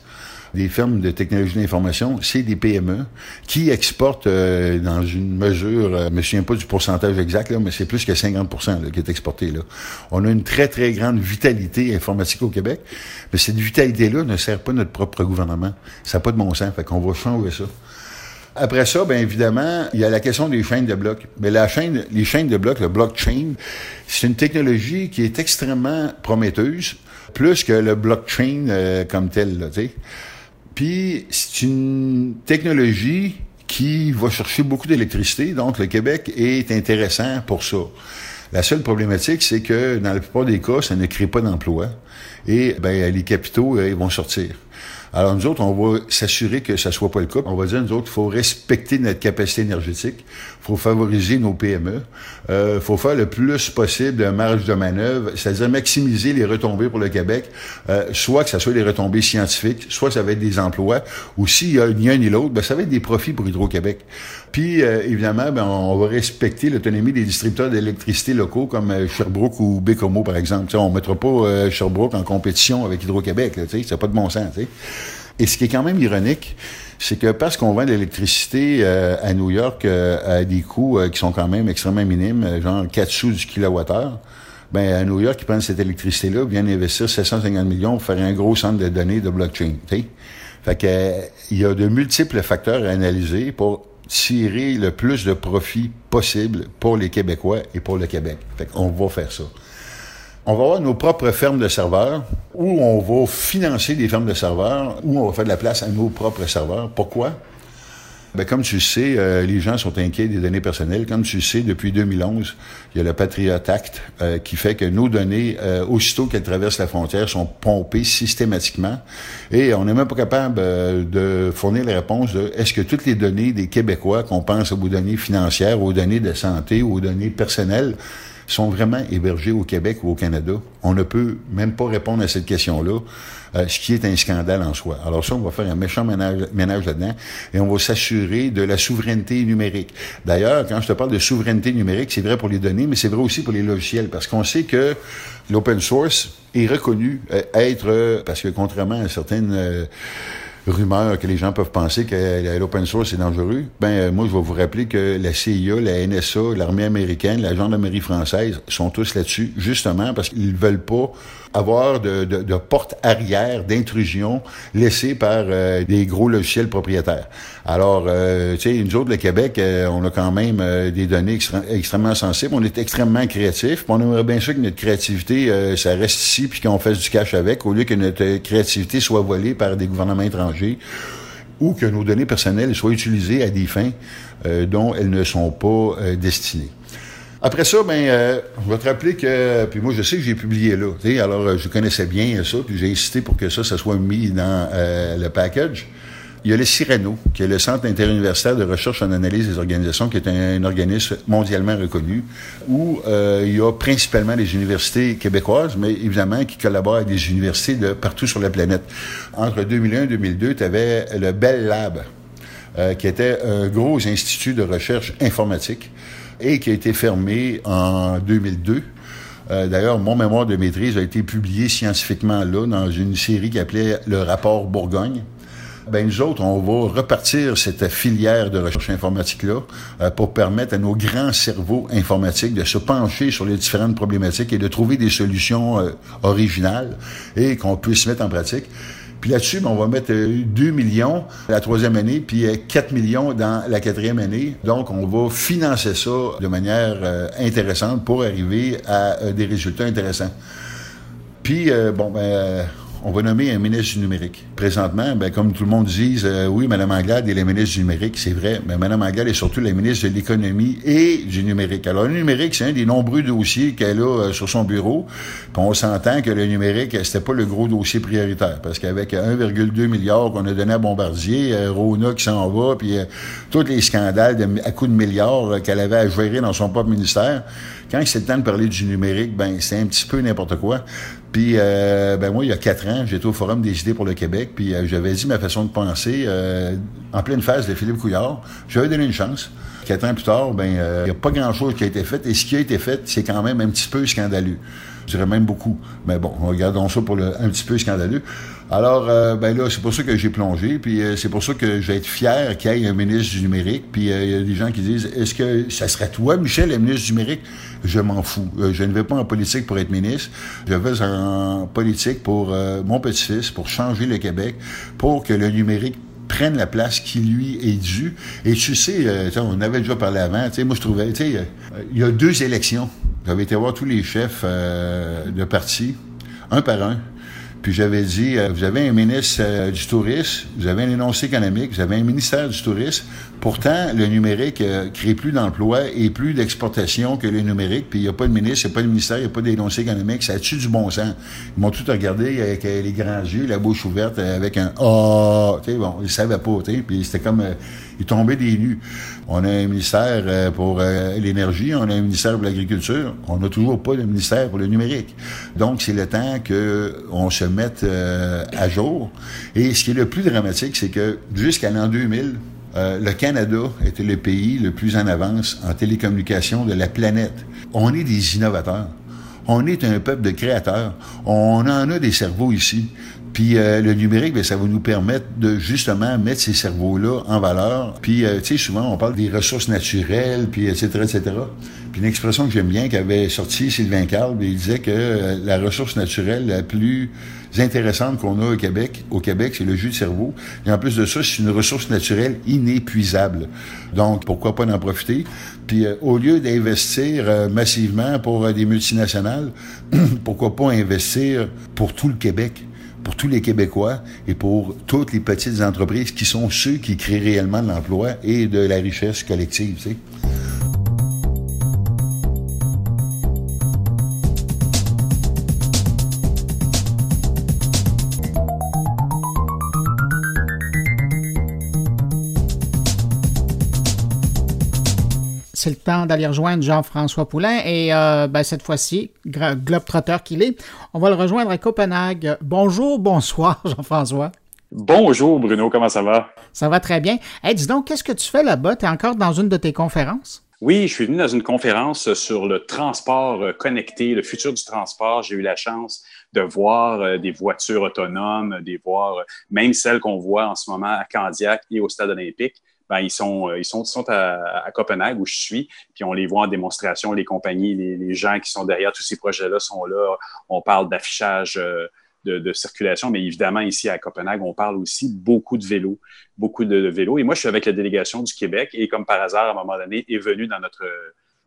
des firmes de technologie d'information, c'est des PME qui exportent euh, dans une mesure, euh, je me souviens pas du pourcentage exact, là, mais c'est plus que 50% qui est exporté. Là. On a une très, très grande vitalité informatique au Québec, mais cette vitalité-là ne sert pas notre propre gouvernement. Ça n'a pas de bon sens, fait qu'on va changer ça. Après ça, bien évidemment, il y a la question des chaînes de blocs. Mais la chaîne, les chaînes de blocs, le blockchain, c'est une technologie qui est extrêmement prometteuse, plus que le blockchain euh, comme tel. Là, sais. Puis c'est une technologie qui va chercher beaucoup d'électricité, donc le Québec est intéressant pour ça. La seule problématique, c'est que dans la plupart des cas, ça ne crée pas d'emploi et ben, les capitaux euh, vont sortir. Alors nous autres, on va s'assurer que ça soit pas le cas. On va dire, nous autres, il faut respecter notre capacité énergétique, il faut favoriser nos PME, il euh, faut faire le plus possible de marge de manœuvre, c'est-à-dire maximiser les retombées pour le Québec, euh, soit que ça soit des retombées scientifiques, soit ça va être des emplois, ou s'il y a ni un ni l'autre, ben, ça va être des profits pour Hydro-Québec. Puis, euh, évidemment, ben, on va respecter l'autonomie des distributeurs d'électricité locaux comme euh, Sherbrooke ou Bécomo, par exemple. T'sais, on ne mettra pas Sherbrooke en compétition avec Hydro-Québec. C'est pas de bon sens. Et ce qui est quand même ironique, c'est que parce qu'on vend de l'électricité euh, à New York euh, à des coûts euh, qui sont quand même extrêmement minimes, genre 4 sous du kilowattheure, ben à New York, ils prennent cette électricité-là, viennent investir 750 millions pour faire un gros centre de données de blockchain. T'sais? Fait que il y a de multiples facteurs à analyser pour tirer le plus de profit possible pour les Québécois et pour le Québec. Fait qu'on va faire ça. On va avoir nos propres fermes de serveurs où on va financer des fermes de serveurs, où on va faire de la place à nos propres serveurs. Pourquoi? Ben, comme tu le sais, euh, les gens sont inquiets des données personnelles. Comme tu le sais, depuis 2011, il y a le Patriot Act euh, qui fait que nos données, euh, aussitôt qu'elles traversent la frontière, sont pompées systématiquement. Et on n'est même pas capable de fournir les réponses de est-ce que toutes les données des Québécois, qu'on pense aux données financières, aux données de santé, aux données personnelles, sont vraiment hébergés au Québec ou au Canada? On ne peut même pas répondre à cette question-là, euh, ce qui est un scandale en soi. Alors ça, on va faire un méchant ménage, ménage là-dedans et on va s'assurer de la souveraineté numérique. D'ailleurs, quand je te parle de souveraineté numérique, c'est vrai pour les données, mais c'est vrai aussi pour les logiciels, parce qu'on sait que l'open source est reconnu euh, être, euh, parce que contrairement à certaines rumeur que les gens peuvent penser que l'open source est dangereux, ben moi je vais vous rappeler que la CIA, la NSA, l'armée américaine, la gendarmerie française sont tous là-dessus, justement parce qu'ils veulent pas avoir de, de, de arrière d'intrusion laissée par euh, des gros logiciels propriétaires. Alors, euh, tu sais, nous autres, le Québec, euh, on a quand même des données extrêmement sensibles. On est extrêmement créatifs. On aimerait bien sûr que notre créativité, ça reste ici, puis qu'on fasse du cash avec, au lieu que notre créativité soit volée par des gouvernements étrangers ou que nos données personnelles soient utilisées à des fins dont elles ne sont pas destinées. Après ça, ben, euh, je vais te rappeler que, puis moi, je sais que j'ai publié là, alors euh, je connaissais bien ça, puis j'ai insisté pour que ça, ça soit mis dans euh, le package. Il y a le CIRENO, qui est le Centre interuniversitaire de recherche en analyse des organisations, qui est un, organisme mondialement reconnu, où il y a principalement les universités québécoises, mais évidemment qui collaborent avec des universités de partout sur la planète. Entre 2001 et 2002, tu avais le Bell Lab, qui était un gros institut de recherche informatique et qui a été fermé en 2002. Euh, D'ailleurs, mon mémoire de maîtrise a été publié scientifiquement là, dans une série qui appelait le rapport Bourgogne. Ben nous autres, on va repartir cette filière de recherche informatique-là euh, pour permettre à nos grands cerveaux informatiques de se pencher sur les différentes problématiques et de trouver des solutions euh, originales et qu'on puisse mettre en pratique. Puis là-dessus, ben, on va mettre 2 euh, millions la troisième année, puis 4 euh, millions dans la quatrième année. Donc, on va financer ça de manière euh, intéressante pour arriver à des résultats intéressants. Puis, bon, ben, on va nommer un ministre du numérique. Présentement, ben, comme tout le monde dit, euh, oui, Mme Anglade est la ministre du numérique, c'est vrai, mais Mme Anglade est surtout la ministre de l'économie et du numérique. Alors, le numérique, c'est un des nombreux dossiers qu'elle a euh, sur son bureau. Puis on s'entend que le numérique, c'était pas le gros dossier prioritaire, parce qu'avec 1,2 milliard qu'on a donné à Bombardier, euh, Rona qui s'en va, puis tous les scandales à coups de milliards qu'elle avait à gérer dans son propre ministère, quand c'est le temps de parler du numérique, ben c'est un petit peu n'importe quoi. Puis, euh, ben moi, il y a quatre ans, j'étais au Forum des idées pour le Québec, puis euh, j'avais dit ma façon de penser euh, en pleine phase de Philippe Couillard. J'avais donné une chance. Quatre ans plus tard, ben il n'y a pas grand-chose qui a été fait, et ce qui a été fait, c'est quand même un petit peu scandaleux. Je dirais même beaucoup. Mais bon, regardons ça pour le un petit peu scandaleux. Alors, euh, ben là, c'est pour ça que j'ai plongé, puis euh, c'est pour ça que je vais être fier qu'il y ait un ministre du numérique. Puis euh, il y a des gens qui disent, est-ce que ça serait toi, Michel, le ministre du numérique? Je m'en fous. je ne vais pas en politique pour être ministre. Je vais en politique pour mon petit-fils, pour changer le Québec, pour que le numérique prenne la place qui lui est due. Et tu sais, on avait déjà parlé avant, moi je trouvais, tu sais, il y a deux élections. J'avais été voir tous les chefs de parti, un par un. Puis j'avais dit, euh, vous avez un ministre euh, du tourisme, vous avez un énoncé économique, vous avez un ministère du tourisme. Pourtant, le numérique euh, crée plus d'emplois et plus d'exportation que le numérique. Puis il n'y a pas de ministre, il n'y a pas de ministère, il n'y a pas d'énoncé économique. Ça tue du bon sens. Ils m'ont tout regardé avec les grands yeux, la bouche ouverte, avec un « Ah! sais, bon, ils savaient pas, tu sais. Puis c'était comme... ils tombaient des nues. On a un ministère pour l'énergie, on a un ministère pour l'agriculture. On n'a toujours pas de ministère pour le numérique. Donc, c'est le temps qu'on se mette euh, à jour. Et ce qui est le plus dramatique, c'est que jusqu'à l'an 2000, euh, le Canada était le pays le plus en avance en télécommunication de la planète. On est des innovateurs. On est un peuple de créateurs. On en a des cerveaux ici. Puis euh, le numérique, bien, ça va nous permettre de justement mettre ces cerveaux-là en valeur. Puis, tu sais, souvent, on parle des ressources naturelles, puis etc., etc. Puis une expression que j'aime bien qu'avait sorti Sylvain Carl, il disait que euh, la ressource naturelle la plus intéressante qu'on a au Québec, au Québec, c'est le jus de cerveau. Et en plus de ça, c'est une ressource naturelle inépuisable. Donc, pourquoi pas en profiter? Puis euh, au lieu d'investir euh, massivement pour des multinationales, pourquoi pas investir pour tout le Québec? Pour tous les Québécois et pour toutes les petites entreprises qui sont ceux qui créent réellement de l'emploi et de la richesse collective. Tu. C'est le temps d'aller rejoindre Jean-François Poulain. Et euh, ben, cette fois-ci, globe-trotteur qu'il est, on va le rejoindre à Copenhague. Bonjour, bonsoir, Jean-François. Bonjour, Bruno, comment ça va? Ça va très bien. Hey, dis donc, qu'est-ce que tu fais là-bas? Tu es encore dans une de tes conférences? Oui, je suis venu dans une conférence sur le transport euh, connecté, le futur du transport. J'ai eu la chance de voir euh, des voitures autonomes, des voir même celles qu'on voit en ce moment à Candiac et au Stade olympique ben, ils sont, euh, ils sont, sont à, Copenhague où je suis, puis on les voit en démonstration, les compagnies, les, gens qui sont derrière tous ces projets-là sont là. On parle d'affichage euh, de, circulation, mais évidemment, ici à Copenhague, on parle aussi beaucoup de vélos, beaucoup de, de vélos. Et moi, je suis avec la délégation du Québec et comme par hasard, à un moment donné, est venu dans notre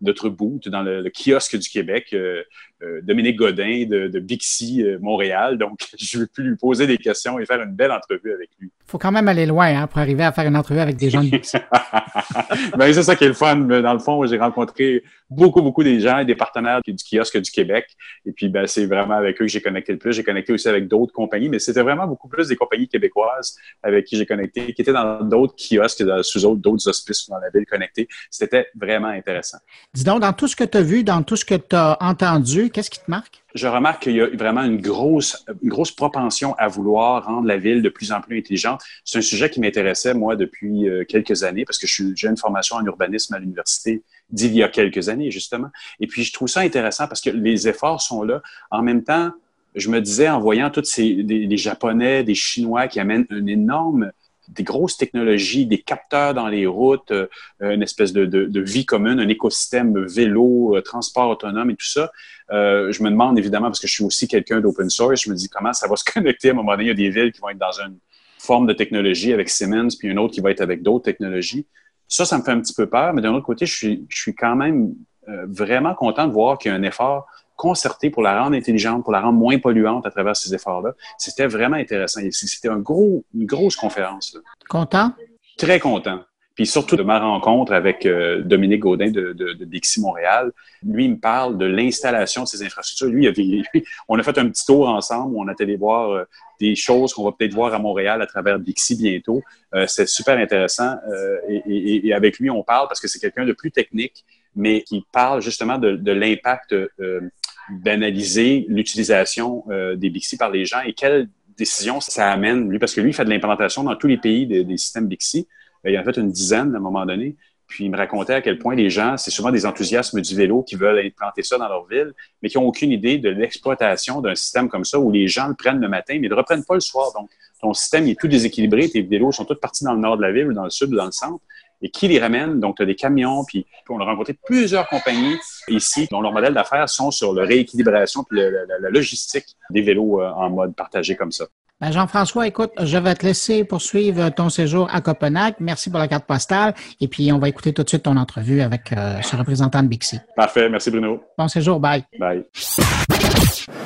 notre boot dans le, kiosque du Québec, euh, euh, Dominique Godin de, de Bixi euh, Montréal. Donc, je vais plus lui poser des questions et faire une belle entrevue avec lui. Il faut quand même aller loin hein, pour arriver à faire une entrevue avec des gens de Bixi. ben, c'est ça qui est le fun. Dans le fond, j'ai rencontré beaucoup, beaucoup des gens et des partenaires du kiosque du Québec. Et puis, ben, c'est vraiment avec eux que j'ai connecté le plus. J'ai connecté aussi avec d'autres compagnies, mais c'était vraiment beaucoup plus des compagnies québécoises avec qui j'ai connecté, qui étaient dans d'autres kiosques, sous d'autres auspices dans la ville connectée. C'était vraiment intéressant. Dis donc, dans tout ce que tu as vu, dans tout ce que tu as entendu, qu'est-ce qui te marque? Je remarque qu'il y a vraiment une grosse, une grosse propension à vouloir rendre la ville de plus en plus intelligente. C'est un sujet qui m'intéressait, moi, depuis euh, quelques années, parce que j'ai une formation en urbanisme à l'université d'il y a quelques années, justement. Et puis, je trouve ça intéressant parce que les efforts sont là. En même temps, je me disais, en voyant tous ces, les Japonais, des Chinois qui amènent un énorme des grosses technologies, des capteurs dans les routes, euh, une espèce de, vie commune, un écosystème vélo, euh, transport autonome et tout ça. Euh, je me demande évidemment, parce que je suis aussi quelqu'un d'open source, je me dis comment ça va se connecter à un moment donné. Il y a des villes qui vont être dans une forme de technologie avec Siemens, puis une autre qui va être avec d'autres technologies. Ça, ça me fait un petit peu peur, mais d'un autre côté, je suis, je suis quand même vraiment content de voir qu'il y a un effort concerté pour la rendre intelligente, pour la rendre moins polluante à travers ces efforts-là. C'était vraiment intéressant. C'était un gros, une grosse conférence. Content? Très content. Puis surtout de ma rencontre avec euh, Dominique Gaudin de, de, de, Dixie Montréal. Lui, il me parle de l'installation de ces infrastructures. Lui, il on a fait un petit tour ensemble on a allé voir euh, des choses qu'on va peut-être voir à Montréal à travers Dixie bientôt. Euh, c'est super intéressant. Euh, et, et, et, avec lui, on parle parce que c'est quelqu'un de plus technique, mais qui parle justement de, de l'impact d'analyser l'utilisation euh, des Bixi par les gens et quelles décisions ça amène, lui, parce que lui, il fait de l'implantation dans tous les pays des, systèmes Bixi. Euh, il en fait une dizaine à un moment donné. Puis il me racontait à quel point les gens, c'est souvent des enthousiasmes du vélo qui veulent implanter ça dans leur ville, mais qui n'ont aucune idée de l'exploitation d'un système comme ça où les gens le prennent le matin, mais ne le reprennent pas le soir. Donc, ton système est tout déséquilibré, tes vélos sont tous partis dans le nord de la ville ou dans le sud ou dans le centre et qui les ramène. Donc, tu as des camions, puis, on a rencontré plusieurs compagnies ici dont leur modèle d'affaires sont sur la rééquilibration puis la, logistique des vélos euh, en mode partagé comme ça. Ben Jean-François, écoute, je vais te laisser poursuivre ton séjour à Copenhague. Merci pour la carte postale. Et puis, on va écouter tout de suite ton entrevue avec euh, ce représentant de Bixi. Parfait. Merci, Bruno. Bon séjour. Bye. Bye.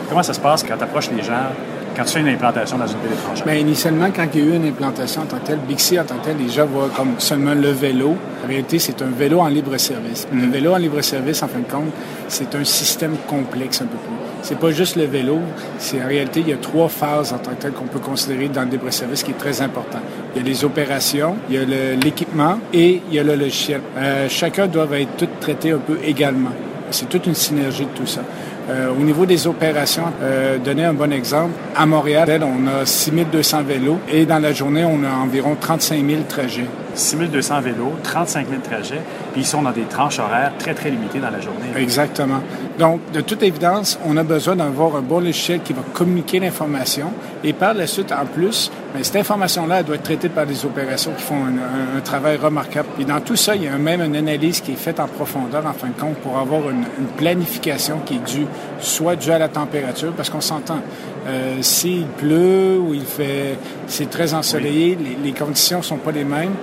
Comment ça se passe quand tu approches les gens quand tu fais une implantation dans une ville étrangère? Bien, initialement, quand il y a eu une implantation en tant que telle, Bixi en tant que tel, les gens voient comme seulement le vélo. En réalité, c'est un vélo en libre service. Le vélo en libre service, en fin de compte, c'est un système complexe un peu plus. C'est pas juste le vélo, c'est en réalité, il y a trois phases en tant que tel qu'on peut considérer dans le libre service qui est très important. Il y a les opérations, il y a l'équipement et il y a le logiciel. Euh, chacun doit être tout traité un peu également. C'est toute une synergie de tout ça. Euh, au niveau des opérations, euh, donner un bon exemple, à Montréal, on a 6200 vélos et dans la journée, on a environ 35 000 trajets. 6200 vélos, 35 000 trajets, puis ils sont dans des tranches horaires très, très limitées dans la journée. Exactement. Donc, de toute évidence, on a besoin d'avoir un bon logiciel qui va communiquer l'information et par la suite, en plus, mais cette information-là, doit être traitée par des opérations qui font un, travail remarquable. Et dans tout ça, il y a même une analyse qui est faite en profondeur, en fin de compte, pour avoir une, planification qui est due, soit due à la température, parce qu'on s'entend. Euh, S'il pleut ou il fait, c'est très ensoleillé, les, les conditions sont pas les mêmes.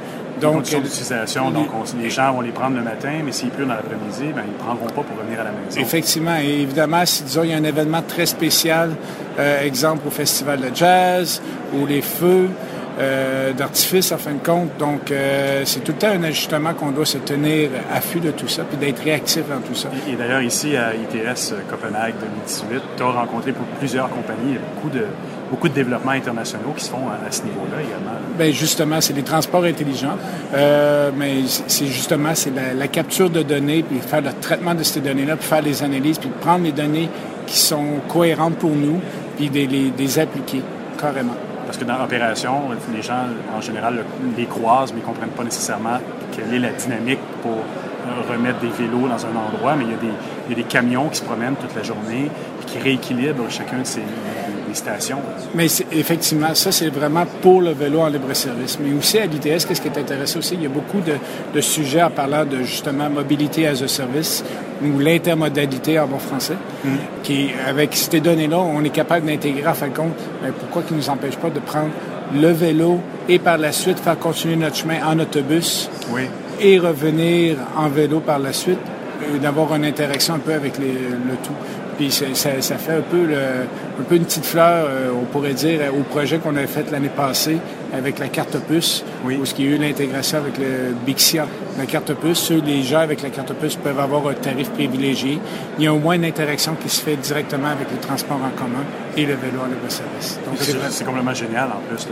Donc, d'utilisation, donc les gens vont les prendre le matin, mais s'il pleut dans l'après-midi, ben, ils ne prendront pas pour revenir à la maison. Effectivement. Et évidemment, si disons, il y a un événement très spécial, euh, exemple au festival de jazz ou les feux, euh, d'artifice en fin de compte. Donc, euh, c'est tout le temps un ajustement qu'on doit se tenir à fût de tout ça, puis d'être réactif dans tout ça. Et, d'ailleurs, ici à ITS Copenhague 2018, tu as rencontré plusieurs compagnies, il y a beaucoup de, beaucoup de développements internationaux qui se font à, ce niveau-là également. Bien, justement, c'est les transports intelligents, euh, mais c'est justement c'est la, capture de données, puis faire le traitement de ces données-là, puis faire les analyses, puis prendre les données qui sont cohérentes pour nous, puis de les, appliquer carrément. Parce que dans l'opération, les gens, en général, les croisent, mais ils ne comprennent pas nécessairement quelle est la dynamique pour euh, remettre des vélos dans un endroit, mais il y, a des, il y a des camions qui se promènent toute la journée et qui rééquilibrent chacun de ces, stations. Mais effectivement, ça, c'est vraiment pour le vélo en libre-service. Mais aussi à l'ITS, qu'est-ce qui est intéressant aussi? Il y a beaucoup de, sujets en parlant de justement mobilité as a service ou l'intermodalité en bon français, mm. qui, avec ces données-là, on est capable d'intégrer en fin de compte, pourquoi qui ne nous empêche pas de prendre le vélo et par la suite faire continuer notre chemin en autobus oui. et revenir en vélo par la suite, d'avoir une interaction un peu avec le tout. Puis ça, fait un peu, un peu une petite fleur, euh, on pourrait dire, au projet qu'on a fait l'année passée avec la carte puce, oui. où ce qui a eu l'intégration avec le Bixia. La carte puce, les gens avec la carte puce peuvent avoir un tarif privilégié. Il y a au moins une interaction qui se fait directement avec le transport en commun et le vélo à libre-service. Donc c'est complètement génial en plus.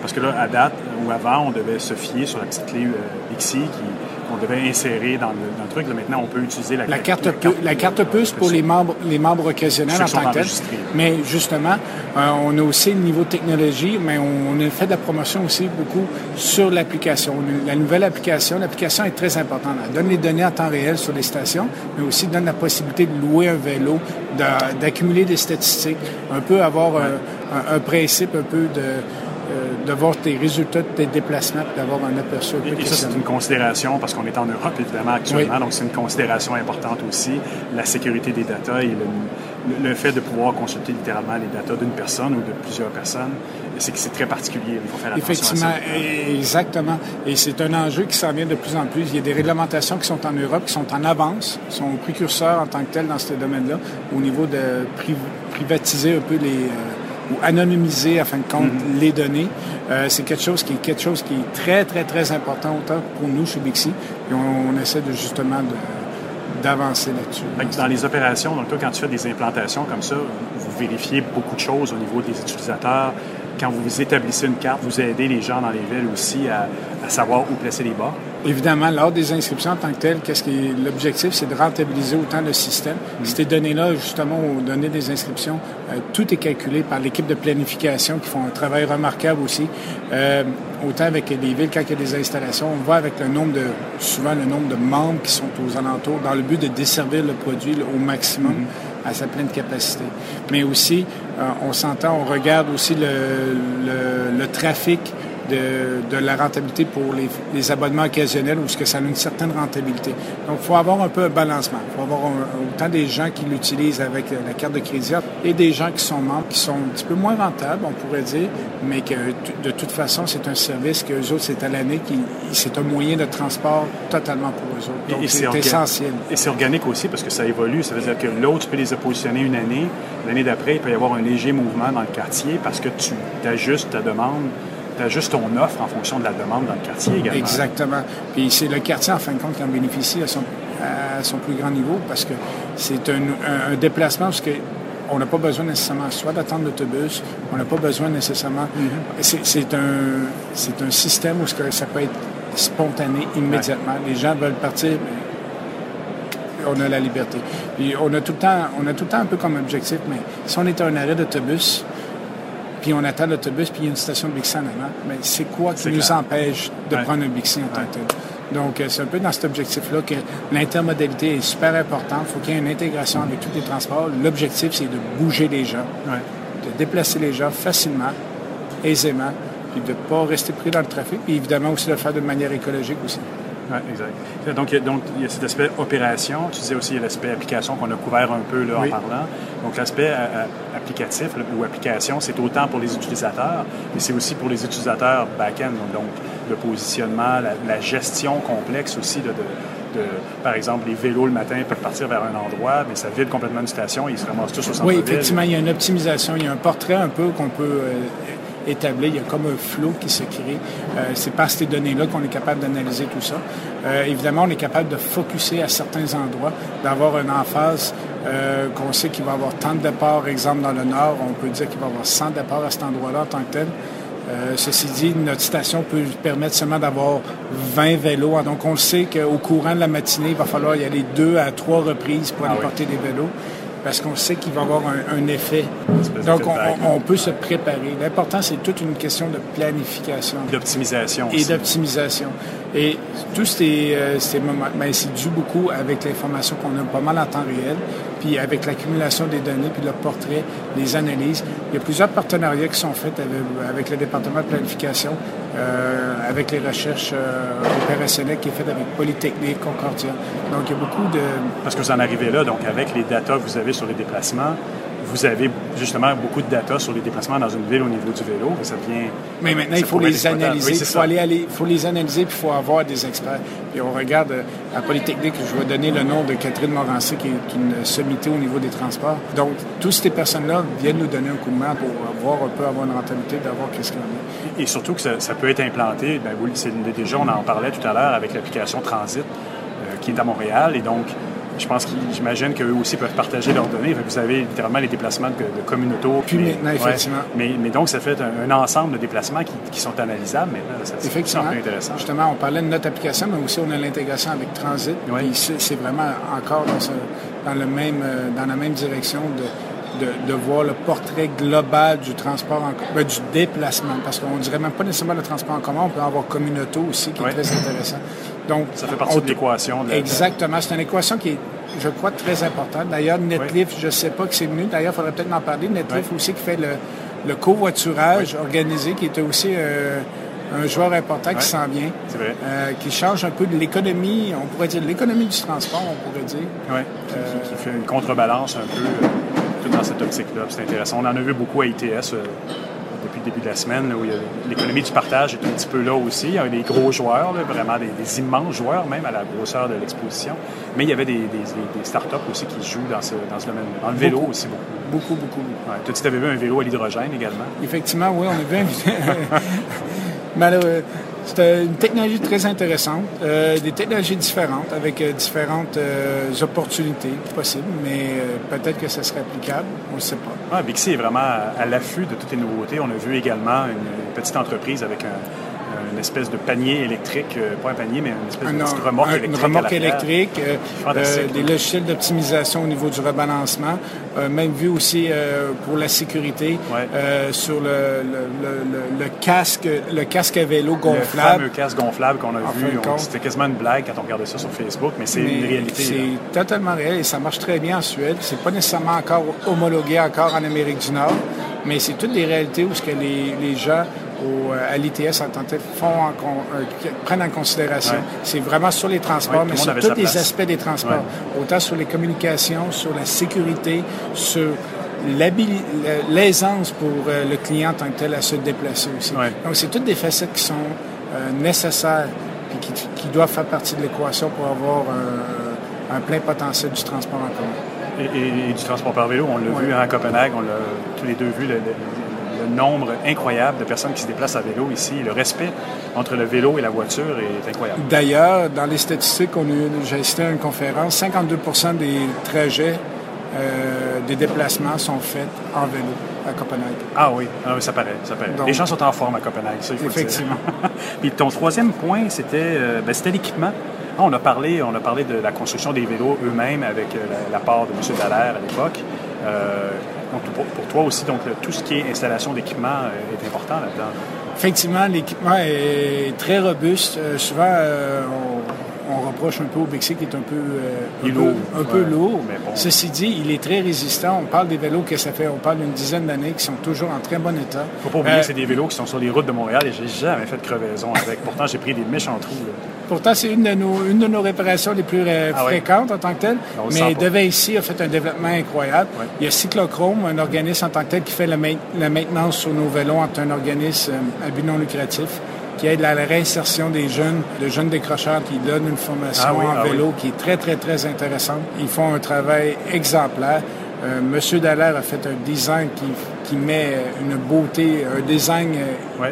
parce que là, à date ou avant, on devait se fier sur la petite clé euh, Bixi qui on devait insérer dans le, truc. maintenant, on peut utiliser la, la carte, la carte, puce pour les membres, les membres occasionnels en tant que tel. Mais justement, euh, on a aussi le niveau technologie, mais on, a fait de la promotion aussi beaucoup sur l'application. La nouvelle application, l'application est très importante. Elle donne les données en temps réel sur les stations, mais aussi donne la possibilité de louer un vélo, d'accumuler des statistiques, un peu avoir un principe un peu de euh, de voir tes résultats de tes déplacements et d'avoir un aperçu. Et, ça, c'est une considération parce qu'on est en Europe, évidemment, actuellement, donc c'est une considération importante aussi. La sécurité des data et le, fait de pouvoir consulter littéralement les data d'une personne ou de plusieurs personnes, c'est que c'est très particulier. Il faut faire attention Effectivement, à ça. exactement. Et c'est un enjeu qui s'en vient de plus en plus. Il y a des réglementations qui sont en Europe, qui sont en avance, qui sont précurseurs en tant que tels dans ce domaine-là, au niveau de privatiser un peu les... Euh, ou anonymiser, en fin de compte, mm-hmm. les données. Euh, c'est quelque chose qui est quelque chose qui est très, très, très important autant pour nous chez Bixi. Et on, essaie de justement d'avancer là-dessus. Dans les opérations, donc toi, quand tu fais des implantations comme ça, vous vérifiez beaucoup de choses au niveau des utilisateurs. Quand vous établissez une carte, vous aidez les gens dans les villes aussi à, à savoir où placer les bas. Évidemment, lors des inscriptions en tant que telles, qu'est-ce qui l'objectif, c'est de rentabiliser autant le système. Mm. Ces données-là, justement, aux données des inscriptions, euh, tout est calculé par l'équipe de planification qui font un travail remarquable aussi. Euh, autant avec les villes, quand il y a des installations, on voit avec le nombre de, souvent le nombre de membres qui sont aux alentours, dans le but de desservir le produit au maximum. Mm. à sa pleine capacité. Mais aussi, euh, on s'entend, on regarde aussi le, le, le trafic de, la rentabilité pour les, abonnements occasionnels ou ce que ça a une certaine rentabilité. Donc, il faut avoir un peu un balancement. Il faut avoir autant des gens qui l'utilisent avec la carte de crédit et des gens qui sont membres qui sont un petit peu moins rentables, on pourrait dire, mais que de toute façon, c'est un service que eux autres, c'est à l'année, qui c'est un moyen de transport totalement pour eux autres. Donc, c'est essentiel. Et c'est organique aussi parce que ça évolue. Ça veut dire que l'autre, peut les positionner une année. L'année d'après, il peut y avoir un léger mouvement dans le quartier parce que tu ajustes ta demande tu juste ton offre en fonction de la demande dans le quartier également. Exactement. Puis c'est le quartier, en fin de compte, qui en bénéficie à son, à son plus grand niveau parce que c'est un, déplacement parce que on n'a pas besoin nécessairement soit d'attendre l'autobus, on n'a pas besoin nécessairement. Mm-hmm. C'est un, un système où ça peut être spontané immédiatement. Les gens veulent partir, mais on a la liberté. Puis on a tout le temps, on a tout le temps un peu comme objectif, mais si on est à un arrêt d'autobus, puis on attend l'autobus, puis il y a une station de Bixi en avant. Mais c'est quoi qui nous empêche de prendre un Bixi en tant que tel? Donc, euh, c'est un peu dans cet objectif-là que l'intermodalité est super importante. Il faut qu'il y ait une intégration avec tous les transports. L'objectif, c'est de bouger les gens, de déplacer les gens facilement, aisément, puis de ne pas rester pris dans le trafic, puis évidemment aussi de le faire de manière écologique aussi. Oui, exact. Donc, il y a cet aspect opération. Tu disais aussi, il y a l'aspect application qu'on a couvert un peu là, en parlant. Donc, l'aspect euh, euh, applicatif ou application, c'est autant pour les utilisateurs, mais c'est aussi pour les utilisateurs back-end. Donc, le positionnement, la, gestion complexe aussi de, par exemple, les vélos le matin peuvent partir vers un endroit, mais ça vide complètement une station et ils se ramassent tous au centre-ville. Oui, effectivement, il y a une optimisation, il y a un portrait un peu qu'on peut euh, établi. Il y a comme un flot qui se crée. Euh, c'est par ces données-là qu'on est capable d'analyser tout ça. Euh, évidemment, on est capable de focuser à certains endroits, d'avoir une emphase euh, qu'on sait qu'il va y avoir tant de départs, exemple dans le nord, on peut dire qu'il va y avoir 100 départs à cet endroit-là en tant que tel. ceci dit, notre station peut permettre seulement d'avoir 20 vélos. Donc, on sait qu'au courant de la matinée, il va falloir y aller deux à trois reprises pour aller ah porter des vélos parce qu'on sait qu'il va y avoir un, effet. Donc, on, peut se préparer. L'important, c'est toute une question de planification. D'optimisation. Et d'optimisation. Et tout ces, euh, ces moments, mais c'est dû beaucoup avec l'information qu'on a pas mal en temps réel, puis avec l'accumulation des données, puis le portrait, les analyses. Il y a plusieurs partenariats qui sont faits avec, le département de planification, euh, avec les recherches euh, opérationnelles qui est faites avec Polytechnique, Concordia. Donc, il y a beaucoup de... Parce que vous en arrivez là, donc avec les datas que vous avez sur les déplacements, vous avez justement beaucoup de data sur les déplacements dans une ville au niveau du vélo, ça devient... Mais maintenant, il faut les analyser. il faut aller, aller, faut les analyser, puis il faut avoir des experts. Puis on regarde euh, à Polytechnique, je vais donner le nom de Catherine Morancy, qui est une sommité au niveau des transports. Donc, toutes ces personnes-là viennent nous donner un coup de main pour voir un peu, avoir une rentabilité, d'avoir qu'est-ce qu'on a. Et surtout que ça, peut être implanté, ben oui, déjà, on en parlait tout à l'heure avec l'application Transit, euh, qui est à Montréal, et donc je pense qu'ils, j'imagine qu'eux aussi peuvent partager leurs données. vous avez littéralement les déplacements de, de communautés. Puis maintenant, effectivement. mais, mais, donc, ça fait un, ensemble de déplacements qui, sont analysables maintenant. Ça, effectivement. C'est intéressant. Justement, on parlait de notre application, mais aussi on a l'intégration avec Transit. Oui. c'est, vraiment encore dans, dans, le même, euh, dans la même direction de de, voir le portrait global du transport en ben, du déplacement, parce qu'on ne dirait même pas nécessairement le transport en commun, on peut avoir communauté aussi, qui est très intéressant. Donc, ça fait partie de l'équation. Exactement, c'est une équation qui est, je crois, très importante. D'ailleurs, Netlift, je ne sais pas que c'est venu, d'ailleurs, il faudrait peut-être en parler, Netlift aussi qui fait le, le covoiturage organisé, qui était aussi... Euh, un joueur important qui s'en vient, euh, qui change un peu de l'économie, on pourrait dire l'économie du transport, on pourrait dire. Oui, qui, fait une contrebalance un peu euh, dans cette optique-là. C'est intéressant. On en a vu beaucoup à ITS euh, depuis le début de la semaine, où l'économie du partage est un petit peu là aussi. Il y a des gros joueurs, vraiment des, immenses joueurs, même à la grosseur de l'exposition. Mais il y avait des, des, startups aussi qui jouent dans ce, dans ce domaine Dans le vélo aussi beaucoup. Beaucoup, beaucoup. Ouais. Toi, tu avais vu un vélo à l'hydrogène également? Effectivement, oui, on a vu un Malheureux. C'est une technologie très intéressante, euh, des technologies différentes avec euh, différentes euh, opportunités possibles, mais peut-être que ça serait applicable, on ne sait pas. Ah, Bixi est vraiment à, l'affût de toutes les nouveautés. On a vu également une petite entreprise avec un, espèce de panier électrique, euh, pas un panier, mais une espèce de remorque électrique. Une remorque électrique, euh, euh, des logiciels d'optimisation au niveau du rebalancement, même vu aussi pour la sécurité sur le, le, casque, le casque à vélo gonflable. Le fameux casque gonflable qu'on a vu. C'était quasiment une blague quand on regardait ça sur Facebook, mais c'est une réalité. C'est totalement réel et ça marche très bien en Suède. C'est pas nécessairement encore homologué encore en Amérique du Nord, mais c'est toutes des réalités où ce que les, les gens à l'ITS en tant que font prennent en considération. C'est vraiment sur les transports, mais sur tous les aspects des transports. Autant sur les communications, sur la sécurité, sur l'aisance pour le client en tant que tel à se déplacer aussi. Donc, c'est toutes des facettes qui sont nécessaires et qui, qui, doivent faire partie de l'équation pour avoir un plein potentiel du transport en commun. Et, du transport par vélo, on l'a vu à Copenhague, on l'a tous les deux vu, le, nombre incroyable de personnes qui se déplacent à vélo ici. Le respect entre le vélo et la voiture est incroyable. D'ailleurs, dans les statistiques, j'ai assisté à une conférence, 52% des trajets euh, des déplacements sont faits en vélo à Copenhague. Ah oui, ah ça paraît, ça paraît. les gens sont en forme à Copenhague, ça, il faut Effectivement. Puis ton troisième point, c'était euh, ben, l'équipement. Ah, on, a parlé, on a parlé de la construction des vélos eux-mêmes avec euh, la, part de M. Dallaire à l'époque. Euh, donc, pour, toi aussi, donc, tout ce qui est installation d'équipement euh, est important là-dedans. Effectivement, l'équipement est très robuste. souvent, on, reproche un peu au Bixi qui est un peu, lourd. Un peu lourd. Ceci dit, il est très résistant. On parle des vélos que ça fait, on parle d'une dizaine d'années qui sont toujours en très bon état. Faut pas oublier que c'est des vélos qui sont sur les routes de Montréal et j'ai jamais fait de crevaison avec. Pourtant, j'ai pris des méchants trous. Pourtant, c'est une, de nos, une de nos réparations les plus euh, ah fréquentes en tant que telle. Mais Devey ici a fait un développement incroyable. Il y a Cyclochrome, un organisme en tant que tel qui fait la, maintenance sur nos vélos en un organisme euh, à but non lucratif qui aide à la réinsertion des jeunes, de jeunes décrocheurs qui donnent une formation ah en ah vélo qui est très, très, très intéressante. Ils font un travail exemplaire. Euh, Monsieur Dallaire a fait un design qui, qui met une beauté, un design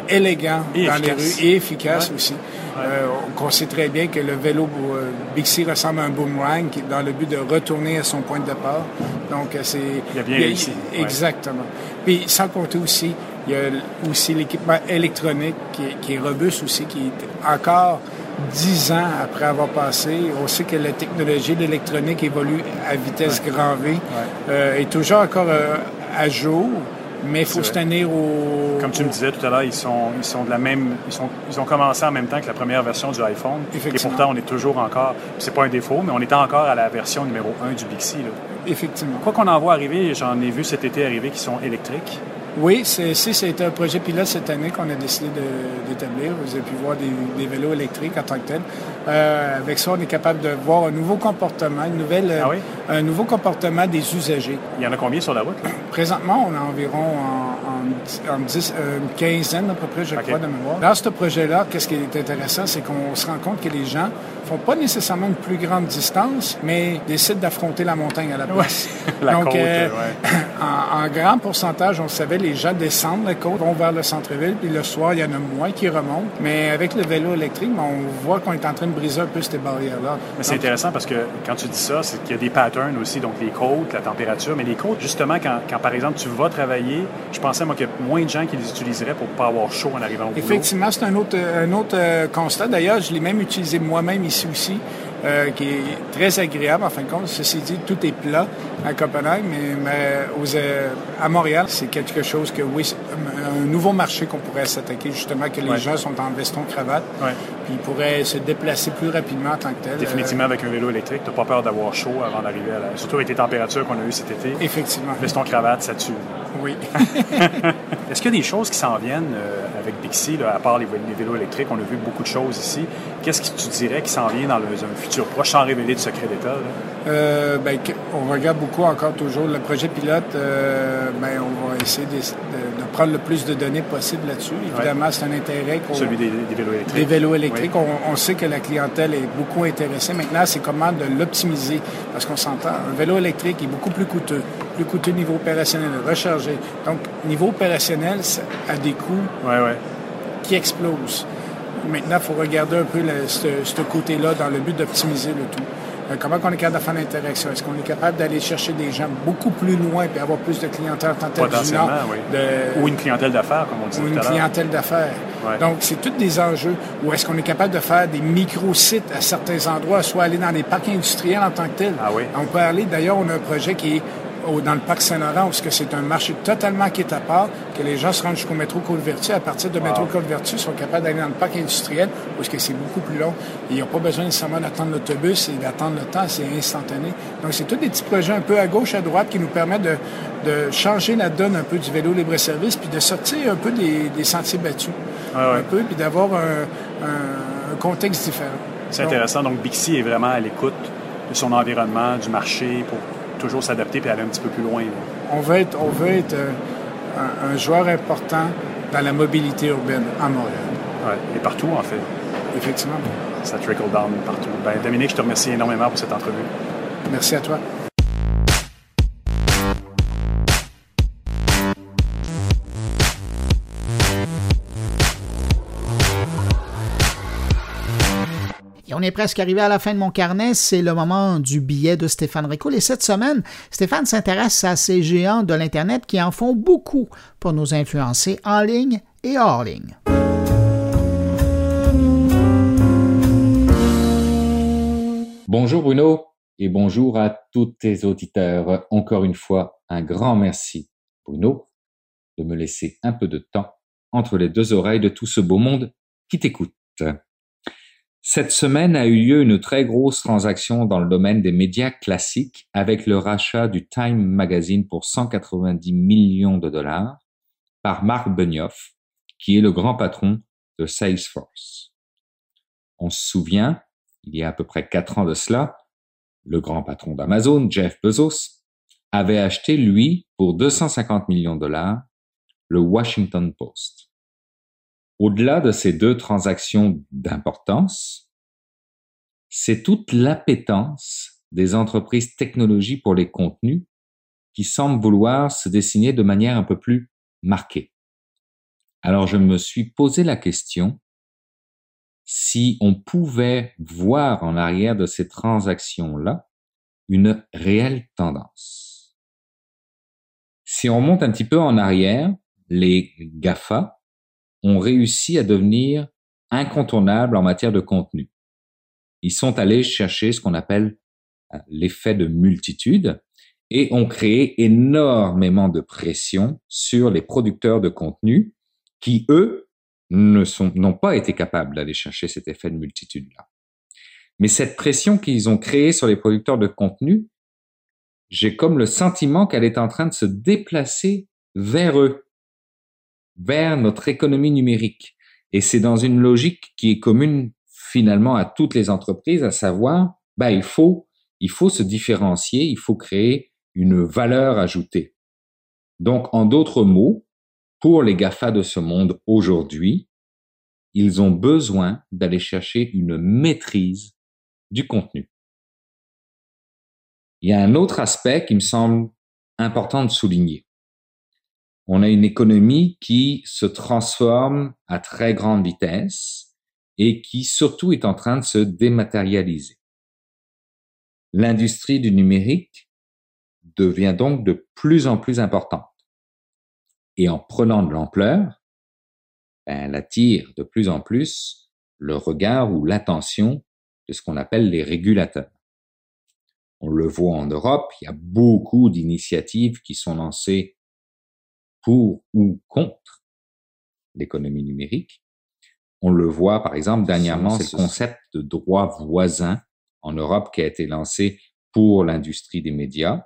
élégant dans les rues et efficace aussi. Euh, on sait très bien que le vélo euh, Bixi ressemble à un boomerang dans le but de retourner à son point de départ. Donc, euh, c'est... Il a bien réussi. Exactement. Puis, sans compter aussi, il y a aussi l'équipement électronique qui est, robuste aussi, qui est encore dix ans après avoir passé. On sait que la technologie de l'électronique évolue à vitesse grand V, est toujours encore à jour. Mais il faut se tenir au. Comme tu me disais tout à l'heure, ils sont, ils sont de la même. Ils, sont, ils ont commencé en même temps que la première version du iPhone. Et pourtant, on est toujours encore. C'est pas un défaut, mais on est encore à la version numéro 1 du Bixi. Là. Effectivement. Quoi qu'on en voit arriver, j'en ai vu cet été arriver qui sont électriques. Oui, c'est, c'est un projet pilote cette année qu'on a décidé d'établir. Vous avez pu voir des, vélos électriques en tant que tel. Euh, avec ça, on est capable de voir un nouveau comportement, une nouvelle, ah un nouveau comportement des usagers. Il y en a combien sur la route? Présentement, on a environ en, euh, une quinzaine à peu près, je crois, de mémoire. Dans ce projet-là, qu'est-ce qui est intéressant, c'est qu'on se rend compte que les gens font pas nécessairement une plus grande distance, mais décident d'affronter la montagne à la place. la côte, euh, en, grand pourcentage, on le savait, les gens descendent la côte, vont vers le centre-ville, puis le soir, il y en a moins qui remontent. Mais avec le vélo électrique, ben, on voit qu'on est en train de briser un peu ces barrières-là. Mais c'est intéressant parce que quand tu dis ça, c'est qu'il y a des patterns aussi, donc les côtes, la température, mais les côtes, justement, quand, quand par exemple tu vas travailler, je pensais moi qu'il y a moins de gens qui les utiliseraient pour ne pas avoir chaud en arrivant au boulot. Effectivement, c'est un autre, un autre euh, constat. D'ailleurs, je l'ai même utilisé moi-même ici aussi. Euh, qui est très agréable en fin de compte. Ceci dit, tout est plat à Copenhague, mais, aux, euh, à Montréal, c'est quelque chose que, oui, un nouveau marché qu'on pourrait s'attaquer, justement, que les gens sont en veston-cravate, puis ils pourraient se déplacer plus rapidement en tant que tel. Définitivement, avec un vélo électrique, tu n'as pas peur d'avoir chaud avant d'arriver à la... Surtout avec les températures qu'on a eues cet été. Effectivement. Veston-cravate, ça tue. Oui. Est-ce qu'il y a des choses qui s'en viennent euh, avec Bixi, à part les, vélos électriques? On a vu beaucoup de choses ici. Qu'est-ce que tu dirais qui s'en vient dans un futur proche sans révéler de secret d'État? Euh, ben, on regarde beaucoup encore toujours le projet pilote. Euh, ben, on va essayer de, prendre le plus de données possible là-dessus. Évidemment, c'est un intérêt. Celui des, vélos électriques. Des vélos électriques. On, sait que la clientèle est beaucoup intéressée. Maintenant, c'est comment de l'optimiser. Parce qu'on s'entend, un vélo électrique est beaucoup plus coûteux. Plus coûteux niveau opérationnel, recharger. Donc, niveau opérationnel, ça a des coûts qui explosent. Maintenant, il faut regarder un peu ce côté-là dans le but d'optimiser le tout. Euh, comment on est capable de faire l'interaction? Est-ce qu'on est capable d'aller chercher des gens beaucoup plus loin et avoir plus de clientèle en tant Ou une clientèle d'affaires, comme on dit Ou une clientèle d'affaires. Donc, c'est tous des enjeux. Ou est-ce qu'on est capable de faire des micro-sites à certains endroits, soit aller dans des parcs industriels en tant que tel? Ah oui. On peut aller, d'ailleurs, on a un projet qui est dans le parc Saint-Laurent, où c'est un marché totalement qui est à part, que les gens se rendent jusqu'au métro Côte-Vertu. À partir de métro Côte-Vertu, ils sont capables d'aller dans le parc industriel, où c'est beaucoup plus long. ils n'ont pas besoin nécessairement d'attendre l'autobus et d'attendre le temps, c'est instantané. Donc, c'est tous des petits projets un peu à gauche, à droite, qui nous permettent de, de changer la donne un peu du vélo libre-service, puis de sortir un peu des, des sentiers battus. Ah un peu, puis d'avoir un, un, contexte différent. C'est intéressant. Donc, Bixi est vraiment à l'écoute de son environnement, du marché, pour toujours s'adapter et aller un petit peu plus loin. On veut être, on veut être euh, un, joueur important dans la mobilité urbaine à Montréal. Et partout, en fait. Effectivement. Ça trickle down partout. Ben, Dominique, je te remercie énormément pour cette entrevue. Merci à toi. On est presque arrivé à la fin de mon carnet. C'est le moment du billet de Stéphane Ricoul. Et cette semaine, Stéphane s'intéresse à ces géants de l'Internet qui en font beaucoup pour nous influencer en ligne et hors ligne. Bonjour Bruno et bonjour à tous tes auditeurs. Encore une fois, un grand merci Bruno de me laisser un peu de temps entre les deux oreilles de tout ce beau monde qui t'écoute. Cette semaine a eu lieu une très grosse transaction dans le domaine des médias classiques avec le rachat du Time Magazine pour 190 millions de dollars par Mark Benioff, qui est le grand patron de Salesforce. On se souvient, il y a à peu près quatre ans de cela, le grand patron d'Amazon, Jeff Bezos, avait acheté, lui, pour 250 millions de dollars, le Washington Post. Au-delà de ces deux transactions d'importance, c'est toute l'appétence des entreprises technologies pour les contenus qui semblent vouloir se dessiner de manière un peu plus marquée. Alors je me suis posé la question si on pouvait voir en arrière de ces transactions-là une réelle tendance. Si on monte un petit peu en arrière, les GAFA, ont réussi à devenir incontournables en matière de contenu. Ils sont allés chercher ce qu'on appelle euh, l'effet de multitude et ont créé énormément de pression sur les producteurs de contenu qui, eux, ne sont, n'ont pas été capables d'aller chercher cet effet de multitude-là. Mais cette pression qu'ils ont créée sur les producteurs de contenu, j'ai comme le sentiment qu'elle est en train de se déplacer vers eux vers notre économie numérique. Et c'est dans une logique qui est commune finalement à toutes les entreprises, à savoir, bah, il faut, il faut se différencier, il faut créer une valeur ajoutée. Donc, en d'autres mots, pour les GAFA de ce monde aujourd'hui, ils ont besoin d'aller chercher une maîtrise du contenu. Il y a un autre aspect qui me semble important de souligner on a une économie qui se transforme à très grande vitesse et qui surtout est en train de se dématérialiser. L'industrie du numérique devient donc de plus en plus importante. Et en prenant de l'ampleur, ben, elle attire de plus en plus le regard ou l'attention de ce qu'on appelle les régulateurs. On le voit en Europe, il y a beaucoup d'initiatives qui sont lancées pour ou contre l'économie numérique. On le voit, par exemple, dernièrement, c'est le concept de droit voisin en Europe qui a été lancé pour l'industrie des médias.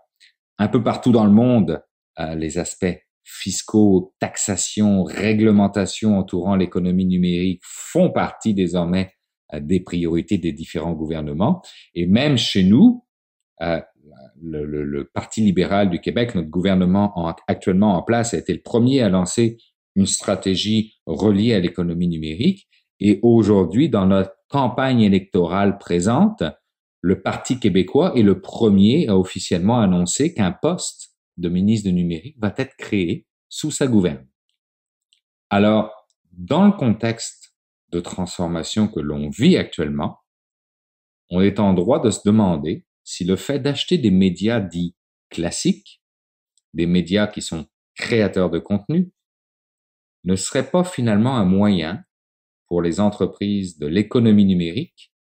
Un peu partout dans le monde, euh, les aspects fiscaux, taxation, réglementation entourant l'économie numérique font partie désormais euh, des priorités des différents gouvernements. Et même chez nous, euh, le, le, le, Parti libéral du Québec, notre gouvernement actuellement en place, a été le premier à lancer une stratégie reliée à l'économie numérique. Et aujourd'hui, dans notre campagne électorale présente, le Parti québécois est le premier à officiellement annoncer qu'un poste de ministre de numérique va être créé sous sa gouverne. Alors, dans le contexte de transformation que l'on vit actuellement, on est en droit de se demander si le fait d'acheter des médias dits classiques, des médias qui sont créateurs de contenu, ne serait pas finalement un moyen pour les entreprises de l'économie numérique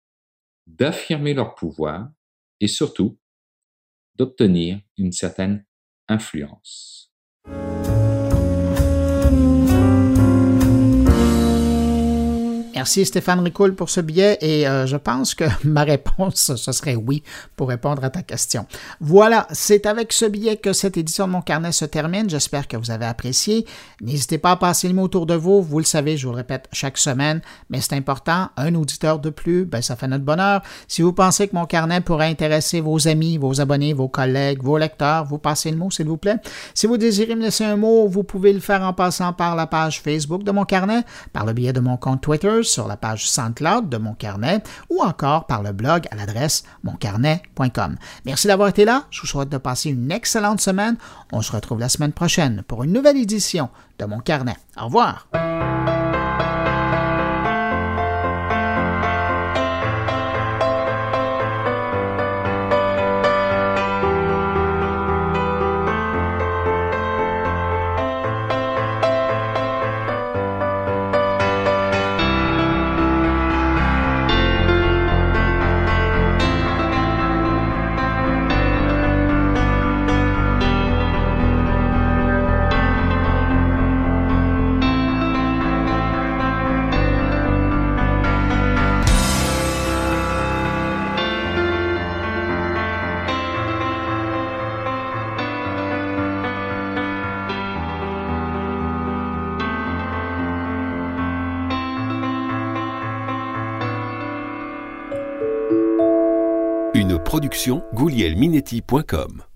d'affirmer leur pouvoir et surtout d'obtenir une certaine influence. Merci Stéphane Ricoul pour ce billet et euh, je pense que ma réponse, ce serait oui pour répondre à ta question. Voilà, c'est avec ce billet que cette édition de mon carnet se termine. J'espère que vous avez apprécié. N'hésitez pas à passer le mot autour de vous. Vous le savez, je vous le répète chaque semaine, mais c'est important. Un auditeur de plus, ben, ça fait notre bonheur. Si vous pensez que mon carnet pourrait intéresser vos amis, vos abonnés, vos collègues, vos lecteurs, vous passez le mot, s'il vous plaît. Si vous désirez me laisser un mot, vous pouvez le faire en passant par la page Facebook de mon carnet, par le biais de mon compte Twitter, sur la page SoundCloud de Mon Carnet ou encore par le blog à l'adresse moncarnet.com. Merci d'avoir été là. Je vous souhaite de passer une excellente semaine. On se retrouve la semaine prochaine pour une nouvelle édition de Mon Carnet. Au revoir. goulielminetti.com